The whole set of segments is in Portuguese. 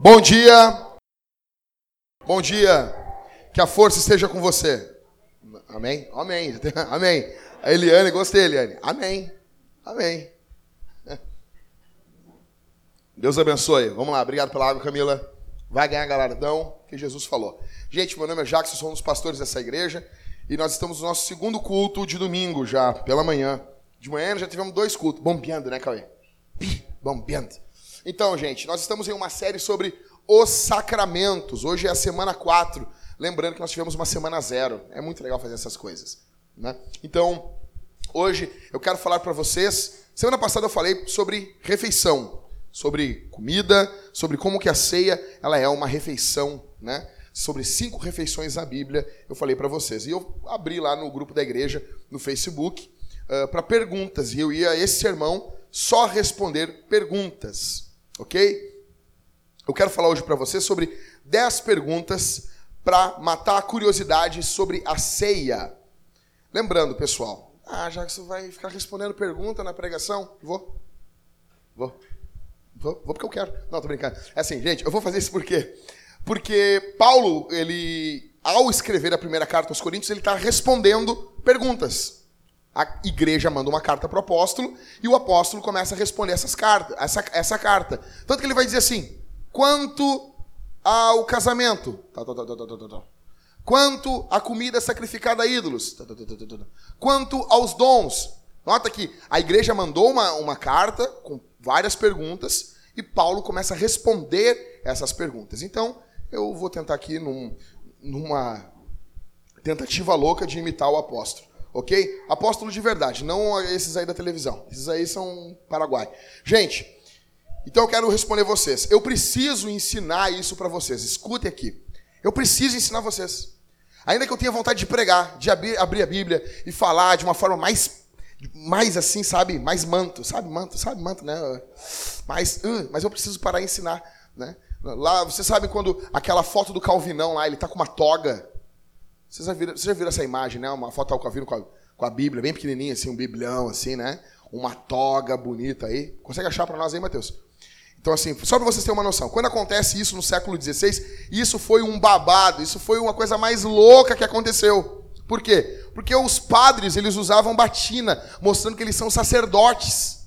Bom dia. Bom dia. Que a força esteja com você. Amém? Amém. Amém. A Eliane, gostei, Eliane. Amém. Amém. Deus abençoe. Vamos lá. Obrigado pela água, Camila. Vai ganhar galardão que Jesus falou. Gente, meu nome é Jackson, sou um dos pastores dessa igreja. E nós estamos no nosso segundo culto de domingo já, pela manhã. De manhã já tivemos dois cultos. Bombeando, né, Cauê? Bombeando. Então, gente, nós estamos em uma série sobre os sacramentos. Hoje é a semana 4. Lembrando que nós tivemos uma semana zero. É muito legal fazer essas coisas. Né? Então, hoje eu quero falar para vocês. Semana passada eu falei sobre refeição, sobre comida, sobre como que a ceia ela é uma refeição, né? Sobre cinco refeições na Bíblia, eu falei para vocês. E eu abri lá no grupo da igreja, no Facebook, uh, para perguntas. E eu ia, esse sermão, só responder perguntas. Ok? Eu quero falar hoje para você sobre 10 perguntas para matar a curiosidade sobre a ceia. Lembrando, pessoal, ah, já que você vai ficar respondendo pergunta na pregação, vou. Vou. Vou, vou porque eu quero. Não, tô brincando. É assim, gente, eu vou fazer isso por quê? Porque Paulo, ele, ao escrever a primeira carta aos Coríntios, ele está respondendo perguntas a igreja manda uma carta para o apóstolo e o apóstolo começa a responder essas cartas, essa, essa carta. Tanto que ele vai dizer assim: quanto ao casamento, tá, tá, tá, quanto à comida sacrificada a ídolos, quanto aos dons. Nota que a igreja mandou uma, uma carta com várias perguntas e Paulo começa a responder essas perguntas. Então, eu vou tentar aqui num, numa tentativa louca de imitar o apóstolo ok? Apóstolo de verdade, não esses aí da televisão. Esses aí são Paraguai. Gente, então eu quero responder vocês. Eu preciso ensinar isso para vocês. Escutem aqui. Eu preciso ensinar vocês. Ainda que eu tenha vontade de pregar, de abrir, abrir a Bíblia e falar de uma forma mais mais assim, sabe? Mais manto, sabe? Manto, sabe? Manto, né? Mais, uh, mas eu preciso parar e ensinar, né? Lá, você sabe quando aquela foto do Calvinão lá, ele tá com uma toga, vocês já viram, já viram essa imagem, né? Uma foto do Calvino com a, com a Bíblia, bem pequenininha, assim, um biblião, assim, né? Uma toga bonita aí. Consegue achar para nós aí, Mateus? Então, assim, só para vocês terem uma noção, quando acontece isso no século XVI, isso foi um babado, isso foi uma coisa mais louca que aconteceu. Por quê? Porque os padres, eles usavam batina, mostrando que eles são sacerdotes.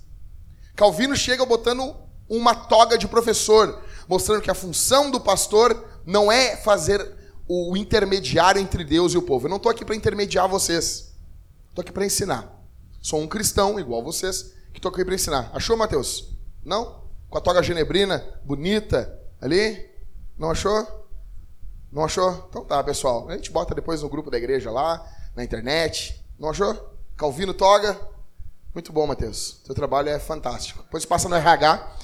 Calvino chega botando uma toga de professor, mostrando que a função do pastor não é fazer o intermediário entre Deus e o povo. Eu não estou aqui para intermediar vocês. Estou aqui para ensinar. Sou um cristão, igual vocês, que estou aqui para ensinar. Achou, Mateus? Não? Com a toga genebrina, bonita, ali? Não achou? Não achou? Então tá, pessoal. A gente bota depois no grupo da igreja lá, na internet. Não achou? Calvino Toga. Muito bom, Mateus. Seu trabalho é fantástico. Depois passa no RH.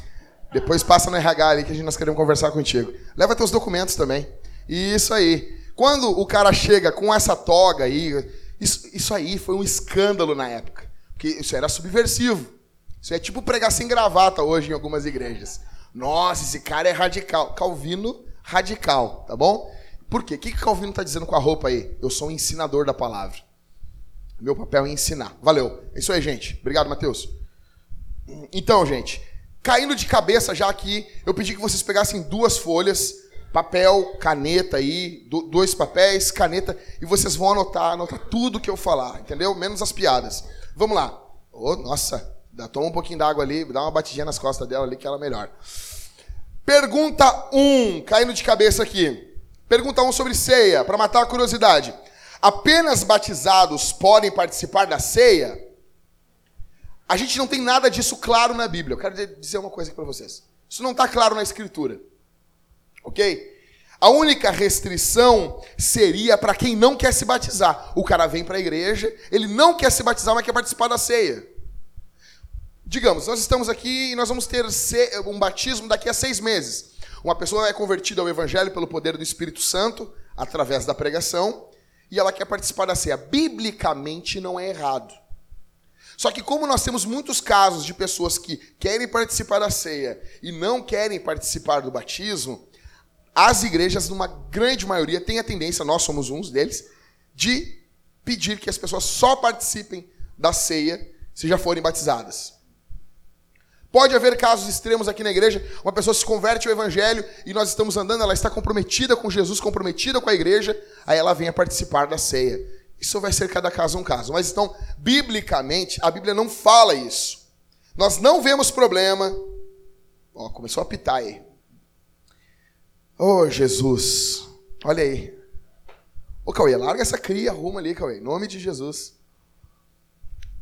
Depois passa no RH ali que nós queremos conversar contigo. Leva teus documentos também. Isso aí. Quando o cara chega com essa toga aí, isso, isso aí foi um escândalo na época. Porque isso era subversivo. Isso é tipo pregar sem gravata hoje em algumas igrejas. Nossa, esse cara é radical. Calvino radical, tá bom? Por quê? O que, que Calvino está dizendo com a roupa aí? Eu sou um ensinador da palavra. Meu papel é ensinar. Valeu. É isso aí, gente. Obrigado, Mateus. Então, gente, caindo de cabeça já aqui, eu pedi que vocês pegassem duas folhas papel, caneta aí, dois papéis, caneta, e vocês vão anotar, anotar tudo que eu falar, entendeu? Menos as piadas. Vamos lá. Oh, nossa, toma um pouquinho d'água ali, dá uma batidinha nas costas dela ali que ela é melhor. Pergunta 1, um, caindo de cabeça aqui. Pergunta 1 um sobre ceia, para matar a curiosidade. Apenas batizados podem participar da ceia? A gente não tem nada disso claro na Bíblia. Eu quero dizer uma coisa aqui para vocês. Isso não está claro na Escritura. Ok? A única restrição seria para quem não quer se batizar. O cara vem para a igreja, ele não quer se batizar, mas quer participar da ceia. Digamos, nós estamos aqui e nós vamos ter um batismo daqui a seis meses. Uma pessoa é convertida ao Evangelho pelo poder do Espírito Santo, através da pregação, e ela quer participar da ceia. Biblicamente não é errado. Só que, como nós temos muitos casos de pessoas que querem participar da ceia e não querem participar do batismo, as igrejas, numa grande maioria, têm a tendência, nós somos uns deles, de pedir que as pessoas só participem da ceia se já forem batizadas. Pode haver casos extremos aqui na igreja, uma pessoa se converte ao evangelho e nós estamos andando, ela está comprometida com Jesus, comprometida com a igreja, aí ela vem a participar da ceia. Isso vai ser cada caso um caso. Mas então, biblicamente, a Bíblia não fala isso. Nós não vemos problema. Ó, começou a pitar aí. Oh, Jesus. Olha aí. Ô, Cauê, larga essa cria, arruma ali, Cauê. Em nome de Jesus.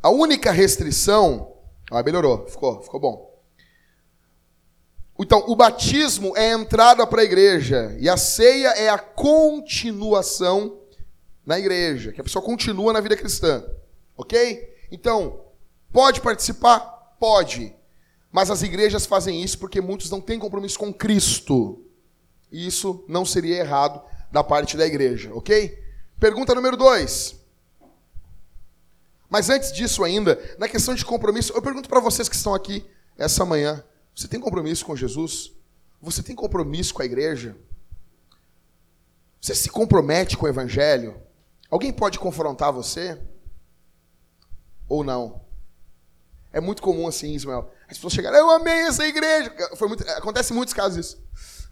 A única restrição ah, melhorou, ficou, ficou bom. Então, o batismo é a entrada para a igreja e a ceia é a continuação na igreja, que a pessoa continua na vida cristã. Ok? Então, pode participar? Pode. Mas as igrejas fazem isso porque muitos não têm compromisso com Cristo. E isso não seria errado da parte da igreja, ok? Pergunta número dois. Mas antes disso ainda, na questão de compromisso, eu pergunto para vocês que estão aqui essa manhã: você tem compromisso com Jesus? Você tem compromisso com a igreja? Você se compromete com o evangelho? Alguém pode confrontar você? Ou não? É muito comum assim, Ismael. As pessoas chegarem, eu amei essa igreja. Foi muito, acontece em muitos casos isso.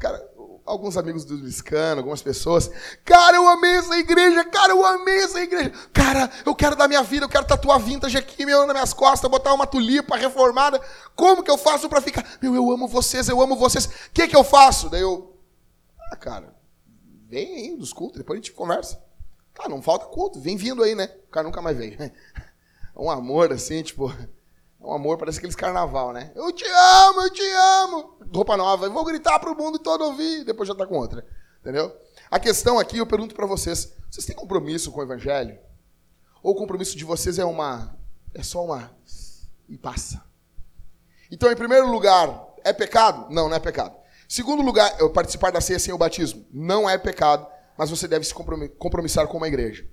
Cara, alguns amigos do Liscano, algumas pessoas. Cara, eu amei essa igreja, cara, eu amei essa igreja. Cara, eu quero dar minha vida, eu quero tatuar vintage aqui, meu, nas minhas costas, botar uma tulipa reformada. Como que eu faço para ficar? Meu, eu amo vocês, eu amo vocês. O que que eu faço? Daí eu, ah, cara, vem aí dos cultos, depois a gente conversa. Tá, não falta culto, vem vindo aí, né? O cara nunca mais veio. Um amor assim, tipo, um amor, parece aqueles carnaval, né? Eu te amo, eu te amo. Roupa nova, eu vou gritar para o mundo todo ouvir, depois já tá com outra. Entendeu? A questão aqui, eu pergunto para vocês, vocês têm compromisso com o evangelho? Ou o compromisso de vocês é uma é só uma e passa? Então, em primeiro lugar, é pecado? Não, não é pecado. Segundo lugar, eu participar da ceia sem o batismo, não é pecado, mas você deve se compromissar com uma igreja.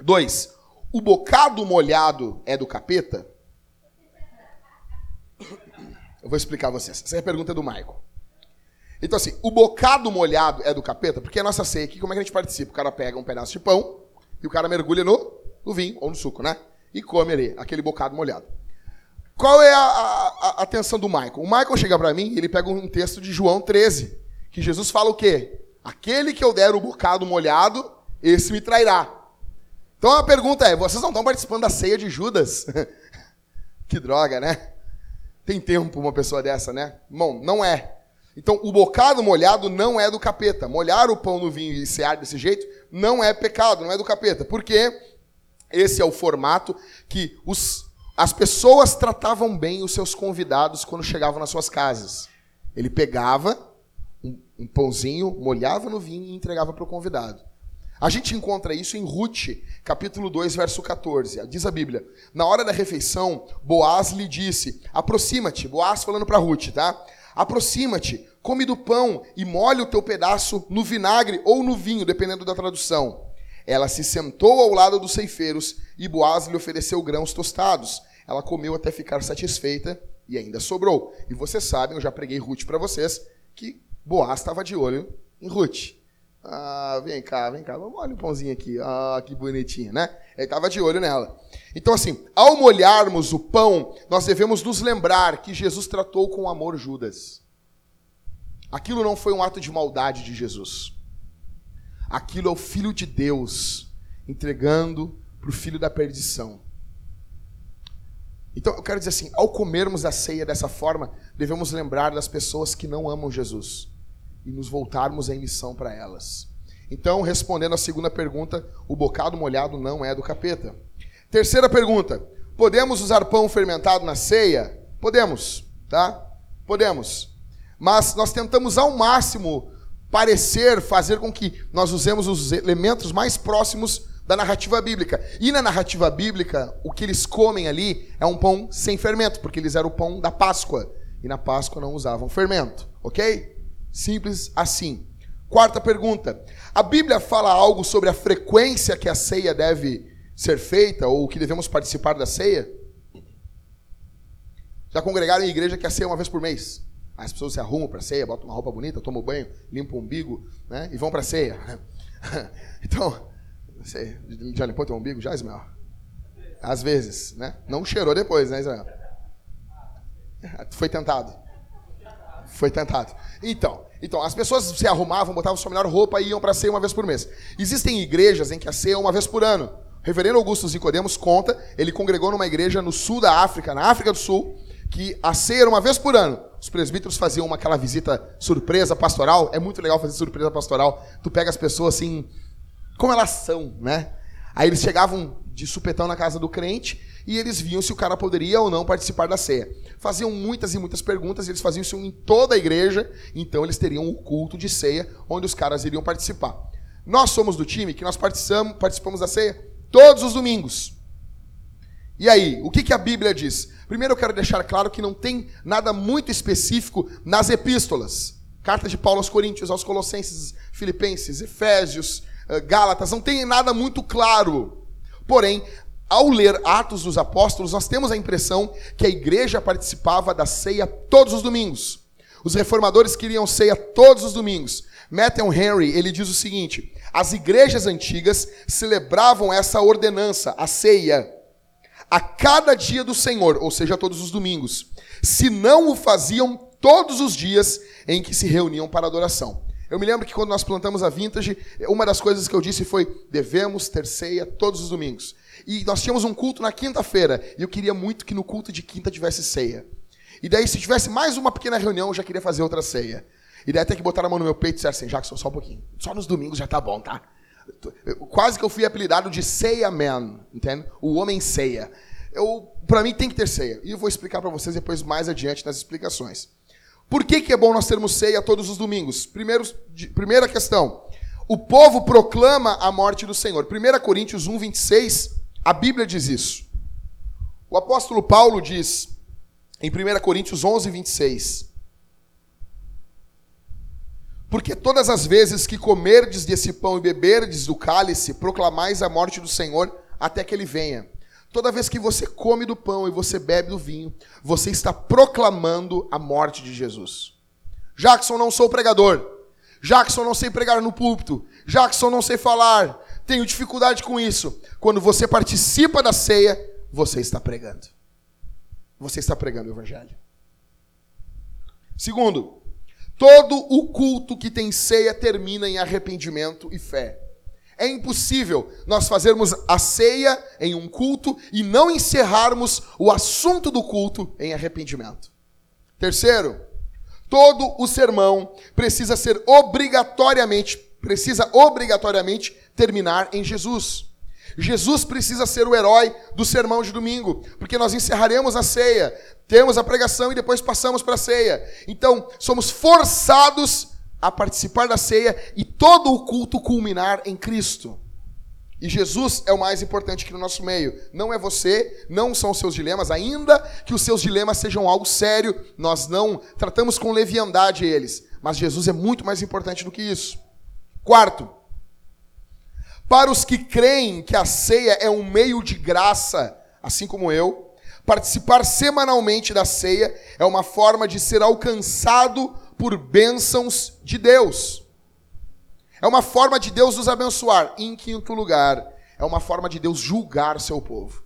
Dois, o bocado molhado é do capeta? Eu vou explicar a vocês. Essa é a pergunta do Michael. Então, assim, o bocado molhado é do capeta, porque a nossa ceia aqui, como é que a gente participa? O cara pega um pedaço de pão e o cara mergulha no, no vinho ou no suco, né? E come ali, aquele bocado molhado. Qual é a, a, a atenção do Michael? O Michael chega para mim e ele pega um texto de João 13, que Jesus fala o quê? Aquele que eu der o bocado molhado, esse me trairá. Então a pergunta é: vocês não estão participando da ceia de Judas? que droga, né? Tem tempo uma pessoa dessa, né? Bom, não é. Então, o bocado molhado não é do capeta. Molhar o pão no vinho e cear desse jeito não é pecado, não é do capeta. Porque esse é o formato que os, as pessoas tratavam bem os seus convidados quando chegavam nas suas casas. Ele pegava um, um pãozinho, molhava no vinho e entregava para o convidado. A gente encontra isso em Ruth, capítulo 2, verso 14. Diz a Bíblia: Na hora da refeição, Boaz lhe disse: Aproxima-te. Boaz falando para Ruth, tá? Aproxima-te, come do pão e molhe o teu pedaço no vinagre ou no vinho, dependendo da tradução. Ela se sentou ao lado dos ceifeiros e Boaz lhe ofereceu grãos tostados. Ela comeu até ficar satisfeita e ainda sobrou. E vocês sabem, eu já preguei Ruth para vocês, que Boaz estava de olho em Ruth. Ah, vem cá, vem cá, olha o pãozinho aqui. Ah, que bonitinho, né? Ele estava de olho nela. Então, assim, ao molharmos o pão, nós devemos nos lembrar que Jesus tratou com amor Judas. Aquilo não foi um ato de maldade de Jesus. Aquilo é o Filho de Deus entregando para o filho da perdição. Então, eu quero dizer assim: ao comermos a ceia dessa forma, devemos lembrar das pessoas que não amam Jesus e nos voltarmos em missão para elas. Então, respondendo à segunda pergunta, o bocado molhado não é do capeta. Terceira pergunta: podemos usar pão fermentado na ceia? Podemos, tá? Podemos. Mas nós tentamos ao máximo parecer, fazer com que nós usemos os elementos mais próximos da narrativa bíblica. E na narrativa bíblica, o que eles comem ali é um pão sem fermento, porque eles eram o pão da Páscoa. E na Páscoa não usavam fermento, ok? Simples assim. Quarta pergunta: a Bíblia fala algo sobre a frequência que a ceia deve ser feita ou que devemos participar da ceia? Já congregaram em igreja que a ceia é uma vez por mês? As pessoas se arrumam para a ceia, botam uma roupa bonita, tomam banho, limpam o umbigo né, e vão para a ceia. então, você já limpou teu umbigo já, Ismael? Às vezes, né? Não cheirou depois, né, Ismael? Foi tentado. Foi tentado. Então, então, as pessoas se arrumavam, botavam sua melhor roupa e iam para a ceia uma vez por mês. Existem igrejas em que a ceia é uma vez por ano. O reverendo Augusto Zicodemos conta, ele congregou numa igreja no sul da África, na África do Sul, que a ceia era uma vez por ano. Os presbíteros faziam uma, aquela visita surpresa pastoral. É muito legal fazer surpresa pastoral. Tu pega as pessoas assim, como elas são, né? Aí eles chegavam de supetão na casa do crente e eles viam se o cara poderia ou não participar da ceia. Faziam muitas e muitas perguntas, e eles faziam isso em toda a igreja, então eles teriam o culto de ceia, onde os caras iriam participar. Nós somos do time que nós participamos, participamos da ceia todos os domingos. E aí, o que, que a Bíblia diz? Primeiro eu quero deixar claro que não tem nada muito específico nas epístolas. Carta de Paulo aos Coríntios, aos Colossenses, Filipenses, Efésios, eh, Gálatas, não tem nada muito claro. Porém, ao ler Atos dos Apóstolos, nós temos a impressão que a igreja participava da ceia todos os domingos. Os reformadores queriam ceia todos os domingos. Matthew Henry, ele diz o seguinte: as igrejas antigas celebravam essa ordenança, a ceia, a cada dia do Senhor, ou seja, todos os domingos. Se não o faziam todos os dias em que se reuniam para adoração. Eu me lembro que quando nós plantamos a Vintage, uma das coisas que eu disse foi: devemos ter ceia todos os domingos. E nós tínhamos um culto na quinta-feira. E eu queria muito que no culto de quinta tivesse ceia. E daí, se tivesse mais uma pequena reunião, eu já queria fazer outra ceia. E daí até que botaram a mão no meu peito e disseram assim, Jackson, só um pouquinho. Só nos domingos já tá bom, tá? Quase que eu fui apelidado de Ceia Man, entende? O homem ceia. Eu, para mim tem que ter ceia. E eu vou explicar para vocês depois mais adiante nas explicações. Por que, que é bom nós termos ceia todos os domingos? Primeiro, primeira questão. O povo proclama a morte do Senhor. 1 Coríntios 1, 26 a Bíblia diz isso. O apóstolo Paulo diz em 1 Coríntios 11, 26. Porque todas as vezes que comerdes desse pão e beberdes do cálice, proclamais a morte do Senhor até que ele venha. Toda vez que você come do pão e você bebe do vinho, você está proclamando a morte de Jesus. Jackson, não sou pregador. Jackson, não sei pregar no púlpito. Jackson, não sei falar tenho dificuldade com isso. Quando você participa da ceia, você está pregando. Você está pregando o evangelho. Segundo, todo o culto que tem ceia termina em arrependimento e fé. É impossível nós fazermos a ceia em um culto e não encerrarmos o assunto do culto em arrependimento. Terceiro, todo o sermão precisa ser obrigatoriamente, precisa obrigatoriamente terminar em Jesus. Jesus precisa ser o herói do sermão de domingo, porque nós encerraremos a ceia, temos a pregação e depois passamos para a ceia. Então, somos forçados a participar da ceia e todo o culto culminar em Cristo. E Jesus é o mais importante aqui no nosso meio. Não é você, não são os seus dilemas, ainda que os seus dilemas sejam algo sério, nós não tratamos com leviandade eles. Mas Jesus é muito mais importante do que isso. Quarto, para os que creem que a ceia é um meio de graça, assim como eu, participar semanalmente da ceia é uma forma de ser alcançado por bênçãos de Deus. É uma forma de Deus nos abençoar. Em quinto lugar, é uma forma de Deus julgar seu povo.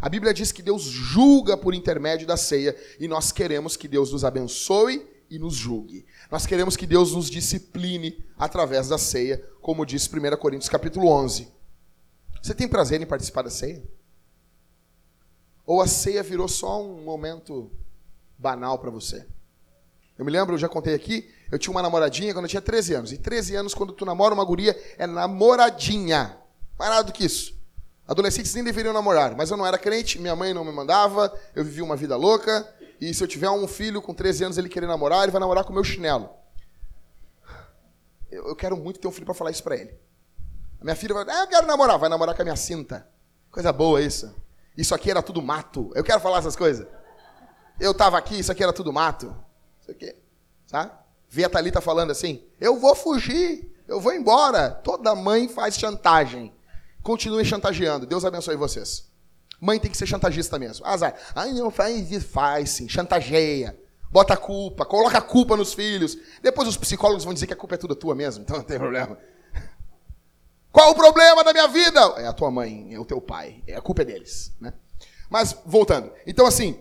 A Bíblia diz que Deus julga por intermédio da ceia e nós queremos que Deus nos abençoe e nos julgue. Nós queremos que Deus nos discipline através da ceia, como diz 1 Coríntios capítulo 11. Você tem prazer em participar da ceia? Ou a ceia virou só um momento banal para você? Eu me lembro, eu já contei aqui, eu tinha uma namoradinha quando eu tinha 13 anos. E 13 anos, quando tu namora uma guria, é namoradinha. Mais nada do que isso. Adolescentes nem deveriam namorar, mas eu não era crente, minha mãe não me mandava, eu vivia uma vida louca, e se eu tiver um filho com 13 anos ele querer namorar, ele vai namorar com o meu chinelo. Eu, quero muito ter um filho para falar isso para ele. A minha filha vai, ah, eu quero namorar, vai namorar com a minha cinta. Coisa boa isso. Isso aqui era tudo mato. Eu quero falar essas coisas. Eu estava aqui, isso aqui era tudo mato. Isso aqui, sabe? Vê a Thalita falando assim, eu vou fugir, eu vou embora. Toda mãe faz chantagem. Continue chantageando. Deus abençoe vocês. Mãe tem que ser chantagista mesmo. Azar. Ai, não faz isso. Faz sim. Chantageia. Bota a culpa. Coloca a culpa nos filhos. Depois os psicólogos vão dizer que a culpa é tudo tua mesmo. Então não tem problema. Qual o problema da minha vida? É a tua mãe, é o teu pai. É a culpa é deles, né? Mas voltando. Então assim,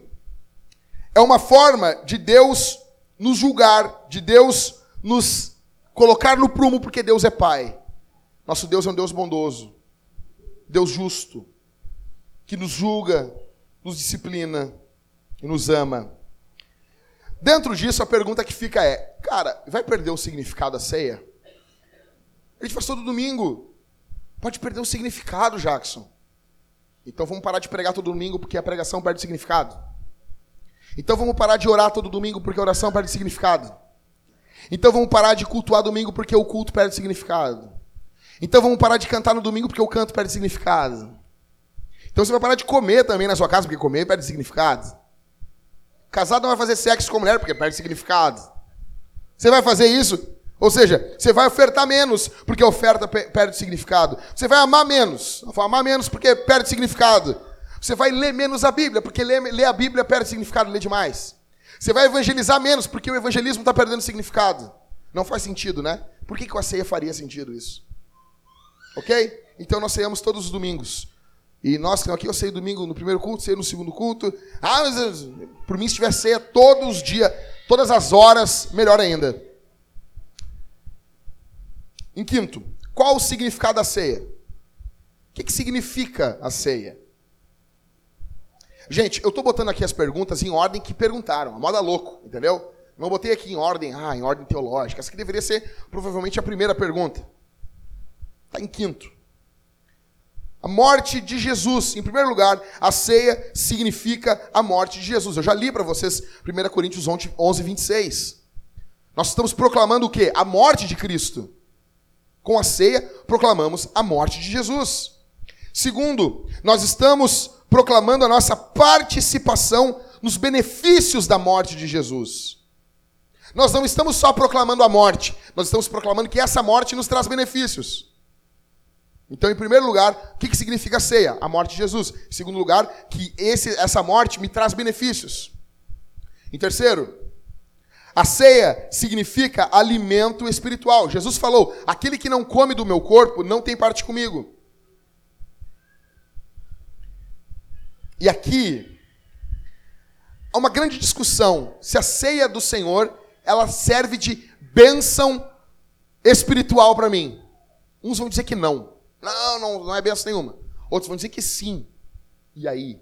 é uma forma de Deus nos julgar, de Deus nos colocar no prumo, porque Deus é Pai. Nosso Deus é um Deus bondoso, Deus justo, que nos julga, nos disciplina e nos ama. Dentro disso, a pergunta que fica é: cara, vai perder o significado da ceia? A gente faz todo domingo. Pode perder o significado, Jackson. Então vamos parar de pregar todo domingo porque a pregação perde significado. Então vamos parar de orar todo domingo porque a oração perde significado. Então vamos parar de cultuar domingo porque o culto perde significado. Então vamos parar de cantar no domingo porque o canto perde significado. Então você vai parar de comer também na sua casa porque comer perde significado. Casado não vai fazer sexo com mulher porque perde significado. Você vai fazer isso? Ou seja, você vai ofertar menos porque a oferta perde significado. Você vai amar menos. Vai amar menos porque perde significado. Você vai ler menos a Bíblia, porque ler, ler a Bíblia perde significado, ler demais. Você vai evangelizar menos, porque o evangelismo está perdendo significado. Não faz sentido, né? Por que, que a ceia faria sentido isso? Ok? Então nós ceiamos todos os domingos. E nós que aqui, eu sei domingo no primeiro culto, sei no segundo culto. Ah, mas por mim, se tiver ceia todos os dias, todas as horas, melhor ainda. Em quinto, qual o significado da ceia? O que, que significa a ceia? Gente, eu estou botando aqui as perguntas em ordem que perguntaram, a moda louco, entendeu? Não botei aqui em ordem, ah, em ordem teológica. Essa aqui deveria ser provavelmente a primeira pergunta. Está em quinto. A morte de Jesus. Em primeiro lugar, a ceia significa a morte de Jesus. Eu já li para vocês 1 Coríntios 11, 26. Nós estamos proclamando o quê? A morte de Cristo. Com a ceia, proclamamos a morte de Jesus. Segundo, nós estamos proclamando a nossa participação nos benefícios da morte de Jesus. Nós não estamos só proclamando a morte, nós estamos proclamando que essa morte nos traz benefícios. Então, em primeiro lugar, o que, que significa ceia? A morte de Jesus. Em segundo lugar, que esse, essa morte me traz benefícios. Em terceiro, a ceia significa alimento espiritual. Jesus falou: aquele que não come do meu corpo não tem parte comigo. E aqui há uma grande discussão se a ceia do Senhor ela serve de bênção espiritual para mim. Uns vão dizer que não. Não, não, não é bênção nenhuma. Outros vão dizer que sim. E aí?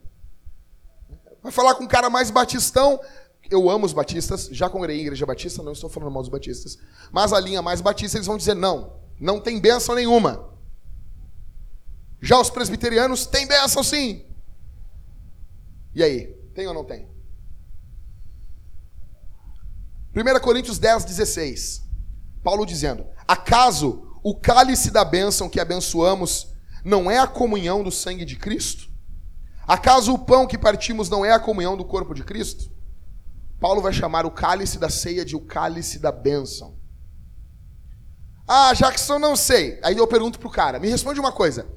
Vai falar com um cara mais batistão. Eu amo os batistas, já congreguei em igreja batista, não estou falando mal dos batistas. Mas a linha mais batista, eles vão dizer não. Não tem bênção nenhuma. Já os presbiterianos têm bênção sim. E aí, tem ou não tem? 1 Coríntios 10, 16. Paulo dizendo: Acaso o cálice da bênção que abençoamos não é a comunhão do sangue de Cristo? Acaso o pão que partimos não é a comunhão do corpo de Cristo? Paulo vai chamar o cálice da ceia de o cálice da bênção. Ah, Jackson, não sei. Aí eu pergunto pro cara: me responde uma coisa.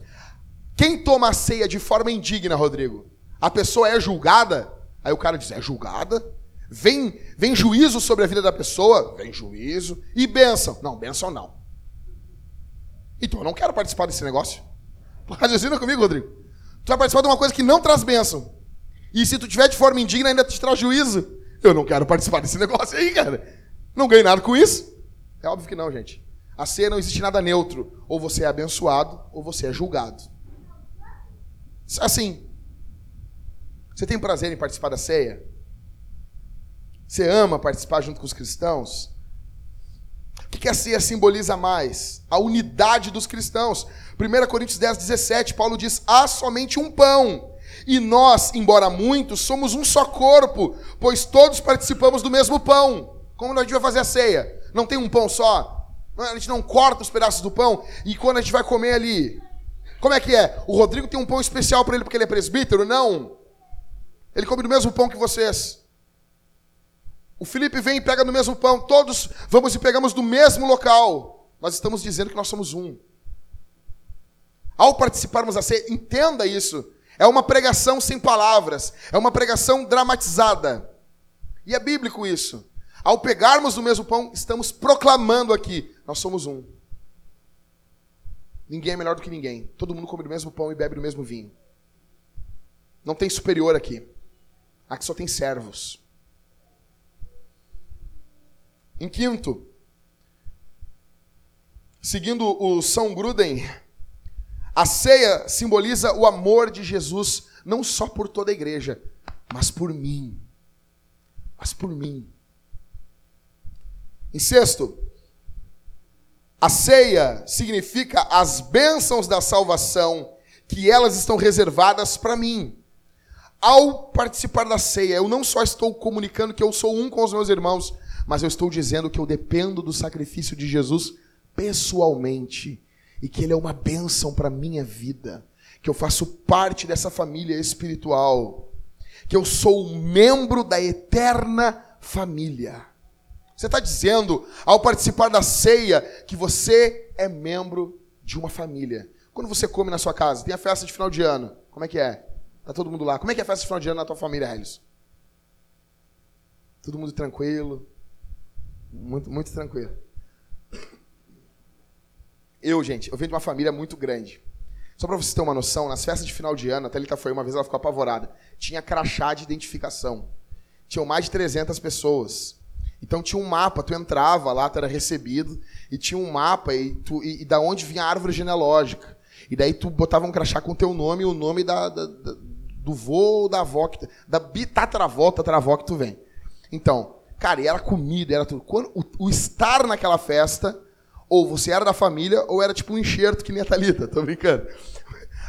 Quem toma a ceia de forma indigna, Rodrigo? a pessoa é julgada, aí o cara diz: é julgada? Vem, vem juízo sobre a vida da pessoa? Vem juízo. E bênção? Não, bênção não. Então eu não quero participar desse negócio. Raciocina comigo, Rodrigo. Tu vai participar de uma coisa que não traz bênção. E se tu tiver de forma indigna, ainda te traz juízo. Eu não quero participar desse negócio aí, cara. Não ganhei nada com isso. É óbvio que não, gente. A ceia não existe nada neutro. Ou você é abençoado, ou você é julgado. Assim, você tem prazer em participar da ceia? Você ama participar junto com os cristãos? O que a ceia simboliza mais? A unidade dos cristãos. 1 Coríntios 10, 17, Paulo diz: há somente um pão. E nós, embora muitos, somos um só corpo, pois todos participamos do mesmo pão. Como a gente vai fazer a ceia? Não tem um pão só? A gente não corta os pedaços do pão e quando a gente vai comer ali. Como é que é? O Rodrigo tem um pão especial para ele porque ele é presbítero? Não. Ele come do mesmo pão que vocês. O Felipe vem e pega no mesmo pão. Todos vamos e pegamos do mesmo local. Nós estamos dizendo que nós somos um. Ao participarmos da ceia, entenda isso. É uma pregação sem palavras. É uma pregação dramatizada. E é bíblico isso. Ao pegarmos do mesmo pão, estamos proclamando aqui: nós somos um. Ninguém é melhor do que ninguém. Todo mundo come do mesmo pão e bebe do mesmo vinho. Não tem superior aqui. Aqui só tem servos. Em quinto, seguindo o São Gruden, a ceia simboliza o amor de Jesus não só por toda a igreja, mas por mim. Mas por mim. Em sexto, a ceia significa as bênçãos da salvação, que elas estão reservadas para mim. Ao participar da ceia, eu não só estou comunicando que eu sou um com os meus irmãos, mas eu estou dizendo que eu dependo do sacrifício de Jesus pessoalmente e que ele é uma bênção para minha vida, que eu faço parte dessa família espiritual, que eu sou um membro da eterna família. Você está dizendo, ao participar da ceia, que você é membro de uma família. Quando você come na sua casa, tem a festa de final de ano. Como é que é? Tá todo mundo lá. Como é que é a festa de final de ano na tua família, Helios? Todo mundo tranquilo. Muito, muito tranquilo. Eu, gente, eu venho de uma família muito grande. Só para vocês terem uma noção, nas festas de final de ano, a Thalita foi uma vez, ela ficou apavorada. Tinha crachá de identificação. Tinham mais de 300 pessoas. Então tinha um mapa, tu entrava lá, tu era recebido, e tinha um mapa, e, tu, e, e da onde vinha a árvore genealógica. E daí tu botava um crachá com teu nome e o nome da, da, da do vô ou da avó, que, da bitatravó, tatravó que tu vem. Então, cara, e era comida, era tudo. Quando, o, o, estar naquela festa, ou você era da família, ou era tipo um enxerto que nem a Thalita, tô brincando.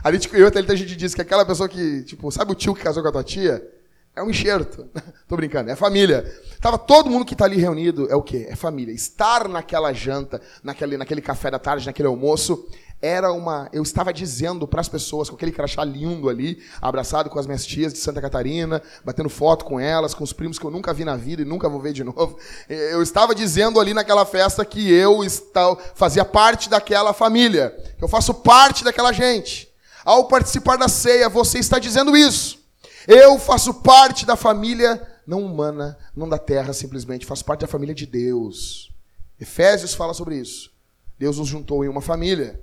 Ali, tipo, eu e a Thalita, a gente disse que aquela pessoa que, tipo, sabe o tio que casou com a tua tia? É um enxerto. Tô brincando, é família. Tava todo mundo que está ali reunido, é o quê? É família. Estar naquela janta, naquele, naquele café da tarde, naquele almoço, era uma. Eu estava dizendo para as pessoas, com aquele crachá lindo ali, abraçado com as minhas tias de Santa Catarina, batendo foto com elas, com os primos que eu nunca vi na vida e nunca vou ver de novo. Eu estava dizendo ali naquela festa que eu está, fazia parte daquela família, que eu faço parte daquela gente. Ao participar da ceia, você está dizendo isso. Eu faço parte da família não humana, não da terra simplesmente, faço parte da família de Deus. Efésios fala sobre isso. Deus nos juntou em uma família.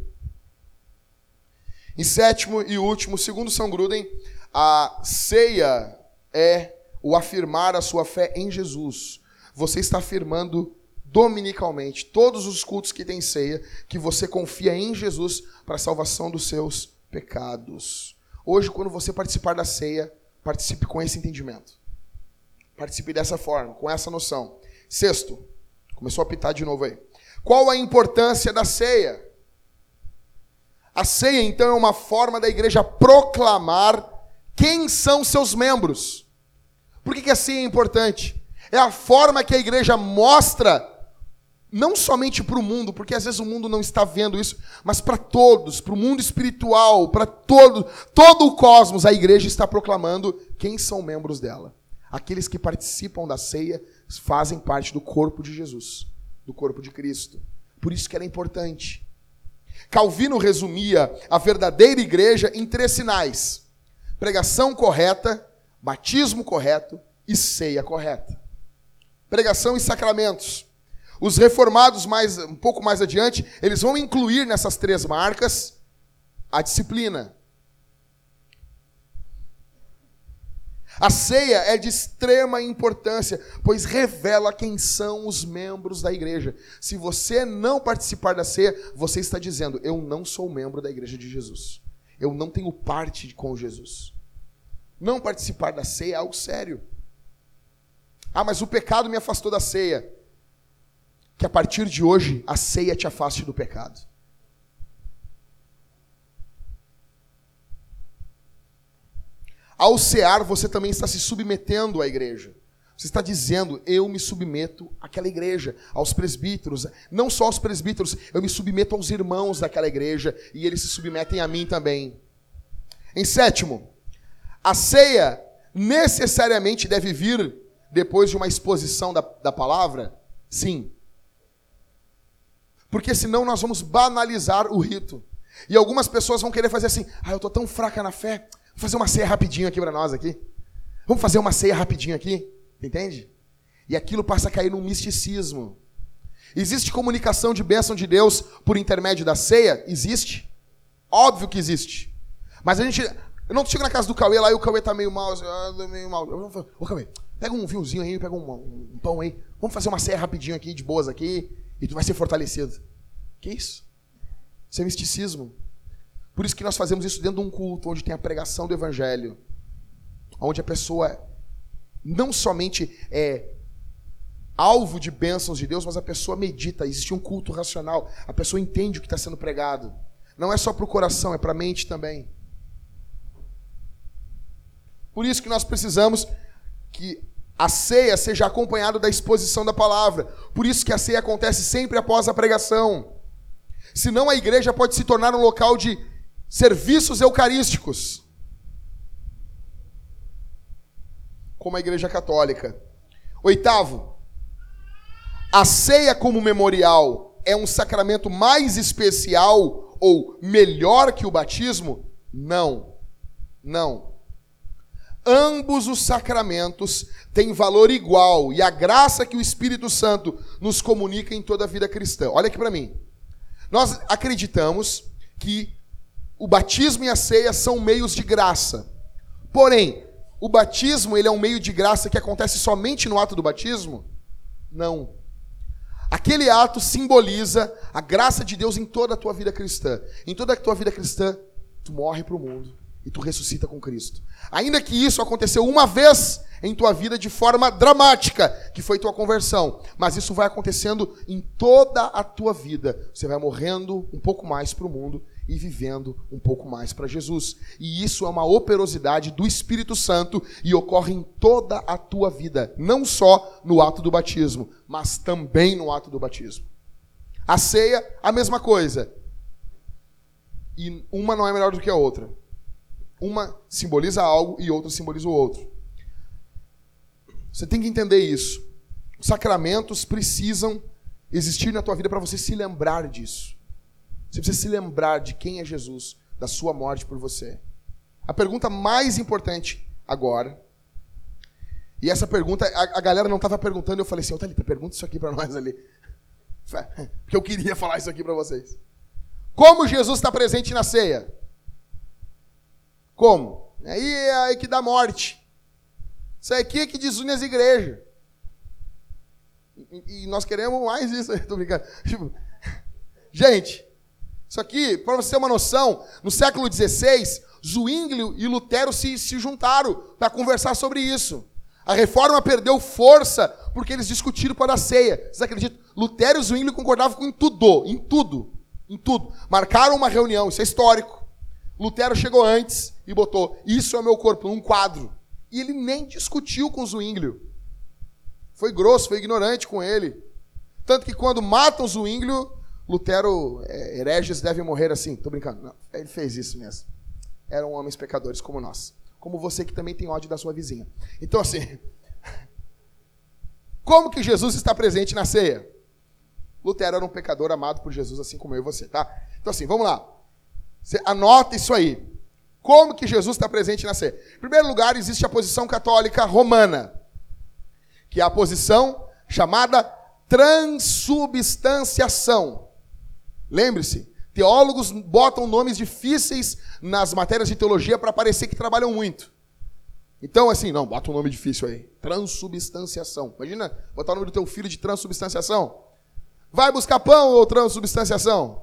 Em sétimo e último, segundo São Gruden, a ceia é o afirmar a sua fé em Jesus. Você está afirmando dominicalmente, todos os cultos que tem ceia, que você confia em Jesus para a salvação dos seus pecados. Hoje, quando você participar da ceia, Participe com esse entendimento. Participe dessa forma, com essa noção. Sexto, começou a pitar de novo aí. Qual a importância da ceia? A ceia, então, é uma forma da igreja proclamar quem são seus membros. Por que, a ceia é importante? É a forma que a igreja mostra não somente para o mundo, porque às vezes o mundo não está vendo isso, mas para todos, para o mundo espiritual, para todo, todo o cosmos, a igreja está proclamando quem são membros dela. Aqueles que participam da ceia fazem parte do corpo de Jesus, do corpo de Cristo. Por isso que era importante. Calvino resumia a verdadeira igreja em três sinais: pregação correta, batismo correto e ceia correta. Pregação e sacramentos. Os reformados, mais, um pouco mais adiante, eles vão incluir nessas três marcas a disciplina. A ceia é de extrema importância, pois revela quem são os membros da igreja. Se você não participar da ceia, você está dizendo: Eu não sou membro da igreja de Jesus. Eu não tenho parte com Jesus. Não participar da ceia é algo sério. Ah, mas o pecado me afastou da ceia que a partir de hoje a ceia te afaste do pecado. Ao cear, você também está se submetendo à igreja. Você está dizendo, eu me submeto àquela igreja, aos presbíteros, não só aos presbíteros, eu me submeto aos irmãos daquela igreja e eles se submetem a mim também. Em sétimo, a ceia necessariamente deve vir depois de uma exposição da, da palavra? Sim. Porque senão nós vamos banalizar o rito. E algumas pessoas vão querer fazer assim: ah, eu estou tão fraca na fé, vou fazer uma ceia rapidinho aqui para nós aqui. Vamos fazer uma ceia rapidinho aqui, entende? E aquilo passa a cair num misticismo. Existe comunicação de bênção de Deus por intermédio da ceia? Existe. Óbvio que existe. Mas a gente, Eu não chego na casa do Cauê lá e o Cauê tá meio mal, assim, ah, tá meio mal. Eu falo, ô Cauê, pega um vinhozinho aí, pega um, um, pão aí. Vamos fazer uma ceia rapidinho aqui, de boas aqui, e tu vai ser fortalecido. Que isso? Isso é misticismo. Por isso que nós fazemos isso dentro de um culto onde tem a pregação do evangelho. Onde a pessoa não somente é alvo de bênçãos de Deus, mas a pessoa medita, existe um culto racional, a pessoa entende o que está sendo pregado. Não é só para o coração, é para a mente também. Por isso que nós precisamos que a ceia seja acompanhada da exposição da palavra. Por isso que a ceia acontece sempre após a pregação. Senão a igreja pode se tornar um local de serviços eucarísticos. Como a igreja católica. Oitavo, a ceia como memorial é um sacramento mais especial ou melhor que o batismo? Não. Não. Ambos os sacramentos têm valor igual e a graça que o Espírito Santo nos comunica em toda a vida cristã. Olha aqui para mim. Nós acreditamos que o batismo e a ceia são meios de graça. Porém, o batismo ele é um meio de graça que acontece somente no ato do batismo? Não. Aquele ato simboliza a graça de Deus em toda a tua vida cristã. Em toda a tua vida cristã, tu morre para o mundo e tu ressuscita com Cristo. Ainda que isso aconteceu uma vez em tua vida de forma dramática, que foi tua conversão, mas isso vai acontecendo em toda a tua vida. Você vai morrendo um pouco mais para o mundo e vivendo um pouco mais para Jesus. E isso é uma operosidade do Espírito Santo e ocorre em toda a tua vida, não só no ato do batismo, mas também no ato do batismo. A ceia, a mesma coisa. E uma não é melhor do que a outra. Uma simboliza algo e outra simboliza o outro. Você tem que entender isso. Os sacramentos precisam existir na tua vida para você se lembrar disso. Você precisa se lembrar de quem é Jesus, da sua morte por você. A pergunta mais importante agora, e essa pergunta, a, a galera não estava perguntando, eu falei assim, ô Thalita, pergunta isso aqui para nós ali. Porque eu queria falar isso aqui para vocês. Como Jesus está presente na ceia? Como? Aí é aí que dá morte. Isso aqui é que desune as igrejas. E, e nós queremos mais isso. Estou brincando. Tipo, gente, isso aqui, para você ter uma noção, no século XVI, Zwinglio e Lutero se, se juntaram para conversar sobre isso. A reforma perdeu força porque eles discutiram para a ceia. Vocês acreditam? Lutero e Zwinglio concordavam com tudo, em tudo, em tudo. Marcaram uma reunião, isso é histórico. Lutero chegou antes e botou: Isso é meu corpo, num quadro. E ele nem discutiu com Zwinglio. Foi grosso, foi ignorante com ele. Tanto que quando matam Zwinglio, Lutero, é, hereges devem morrer assim. Tô brincando. Não, ele fez isso mesmo. Eram homens pecadores como nós. Como você que também tem ódio da sua vizinha. Então, assim. Como que Jesus está presente na ceia? Lutero era um pecador amado por Jesus, assim como eu e você, tá? Então, assim, vamos lá. Você anota isso aí. Como que Jesus está presente na ceia? Em primeiro lugar, existe a posição católica romana, que é a posição chamada transubstanciação. Lembre-se, teólogos botam nomes difíceis nas matérias de teologia para parecer que trabalham muito. Então, assim, não, bota um nome difícil aí. Transubstanciação. Imagina botar o nome do teu filho de transubstanciação. Vai buscar pão ou transubstanciação?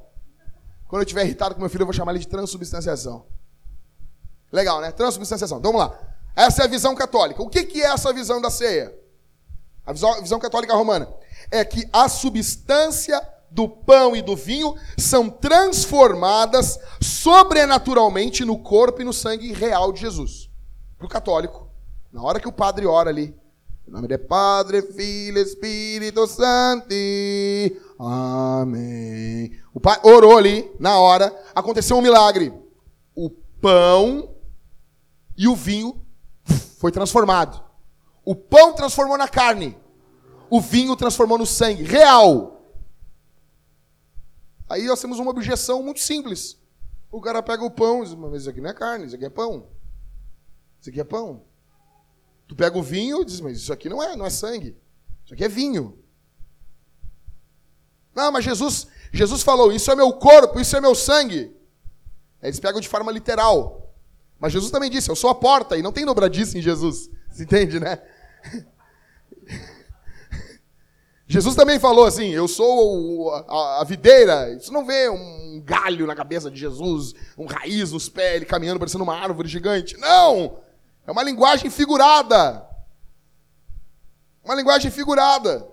Quando eu estiver irritado com meu filho, eu vou chamar ele de transubstanciação. Legal, né? Transubstanciação. Então, vamos lá. Essa é a visão católica. O que, que é essa visão da ceia? A visão, a visão católica romana é que a substância do pão e do vinho são transformadas sobrenaturalmente no corpo e no sangue real de Jesus. Para o católico, na hora que o padre ora ali, em nome de Padre, Filho, Espírito Santo. Amém. O pai orou ali, na hora, aconteceu um milagre. O pão e o vinho foi transformado. O pão transformou na carne. O vinho transformou no sangue. Real. Aí nós temos uma objeção muito simples. O cara pega o pão e diz, mas isso aqui não é carne, isso aqui é pão. Isso aqui é pão. Tu pega o vinho e diz, mas isso aqui não é, não é sangue. Isso aqui é vinho. Não, mas Jesus, Jesus falou, isso é meu corpo, isso é meu sangue. Eles pegam de forma literal. Mas Jesus também disse: Eu sou a porta, e não tem dobradiça em Jesus. Você entende, né? Jesus também falou assim: Eu sou a, a, videira. Isso não vê um galho na cabeça de Jesus, um raiz nos pés, ele caminhando parecendo uma árvore gigante. Não! É uma linguagem figurada. Uma linguagem figurada.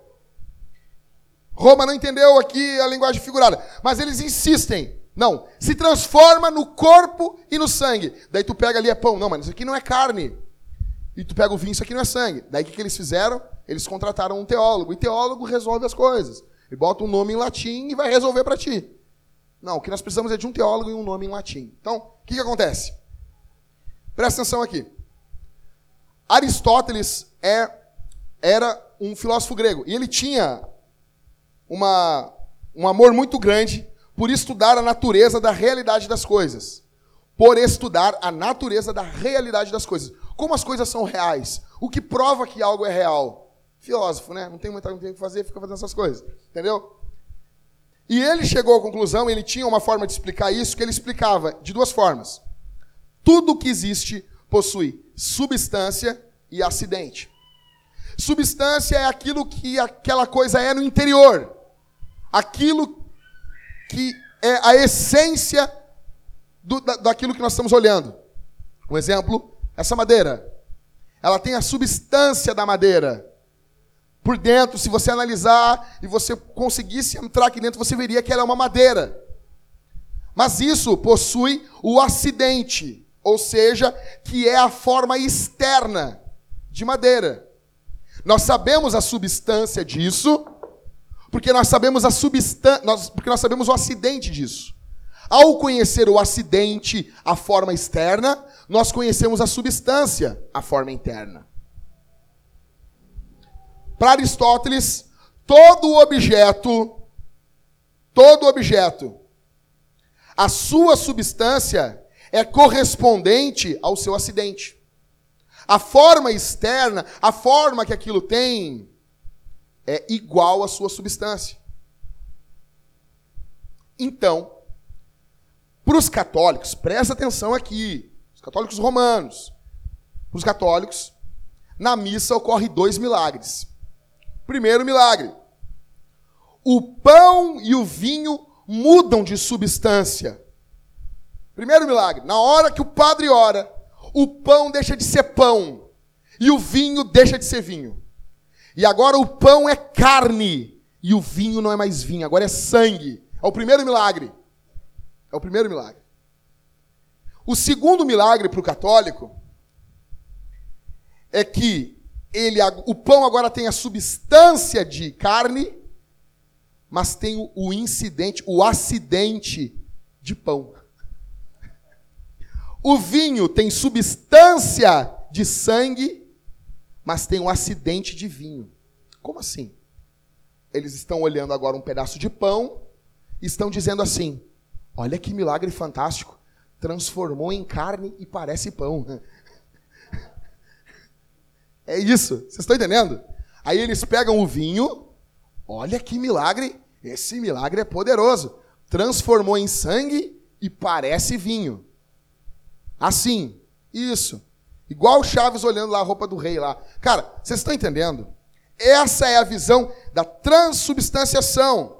Roma não entendeu aqui a linguagem figurada, mas eles insistem. Não, se transforma no corpo e no sangue. Daí tu pega ali é pão. Não, mas isso aqui não é carne. E tu pega o vinho, isso aqui não é sangue. Daí o que, que eles fizeram? Eles contrataram um teólogo. E teólogo resolve as coisas. Ele bota um nome em latim e vai resolver para ti. Não, o que nós precisamos é de um teólogo e um nome em latim. Então, o que, que acontece? Presta atenção aqui. Aristóteles é, era um filósofo grego. E ele tinha uma, um amor muito grande por estudar a natureza da realidade das coisas. Por estudar a natureza da realidade das coisas. Como as coisas são reais. O que prova que algo é real. Filósofo, né? Não tem muito o que fazer, fica fazendo essas coisas. Entendeu? E ele chegou à conclusão, ele tinha uma forma de explicar isso, que ele explicava de duas formas. Tudo que existe possui substância e acidente. Substância é aquilo que aquela coisa é no interior. Aquilo que é a essência do, da, daquilo que nós estamos olhando. Um exemplo, essa madeira. Ela tem a substância da madeira. Por dentro, se você analisar e você conseguisse entrar aqui dentro, você veria que ela é uma madeira. Mas isso possui o acidente, ou seja, que é a forma externa de madeira. Nós sabemos a substância disso, porque nós sabemos a substância, porque nós sabemos o acidente disso. Ao conhecer o acidente, a forma externa, nós conhecemos a substância, a forma interna. Para Aristóteles, todo objeto, todo objeto, a sua substância é correspondente ao seu acidente. A forma externa, a forma que aquilo tem, é igual à sua substância. Então, para os católicos, presta atenção aqui, os católicos romanos, para os católicos, na missa ocorre dois milagres. Primeiro milagre: o pão e o vinho mudam de substância. Primeiro milagre: na hora que o padre ora, o pão deixa de ser pão e o vinho deixa de ser vinho. E agora o pão é carne e o vinho não é mais vinho, agora é sangue. É o primeiro milagre. É o primeiro milagre. O segundo milagre para o católico é que ele, o pão agora tem a substância de carne, mas tem o, incidente, o acidente de pão. O vinho tem substância de sangue, mas tem um acidente de vinho. Como assim? Eles estão olhando agora um pedaço de pão e estão dizendo assim: Olha que milagre fantástico. Transformou em carne e parece pão. É isso. Vocês estão entendendo? Aí eles pegam o vinho. Olha que milagre. Esse milagre é poderoso. Transformou em sangue e parece vinho. Assim. Isso. Igual o Chaves olhando lá a roupa do rei lá. Cara, vocês estão entendendo? Essa é a visão da transubstanciação.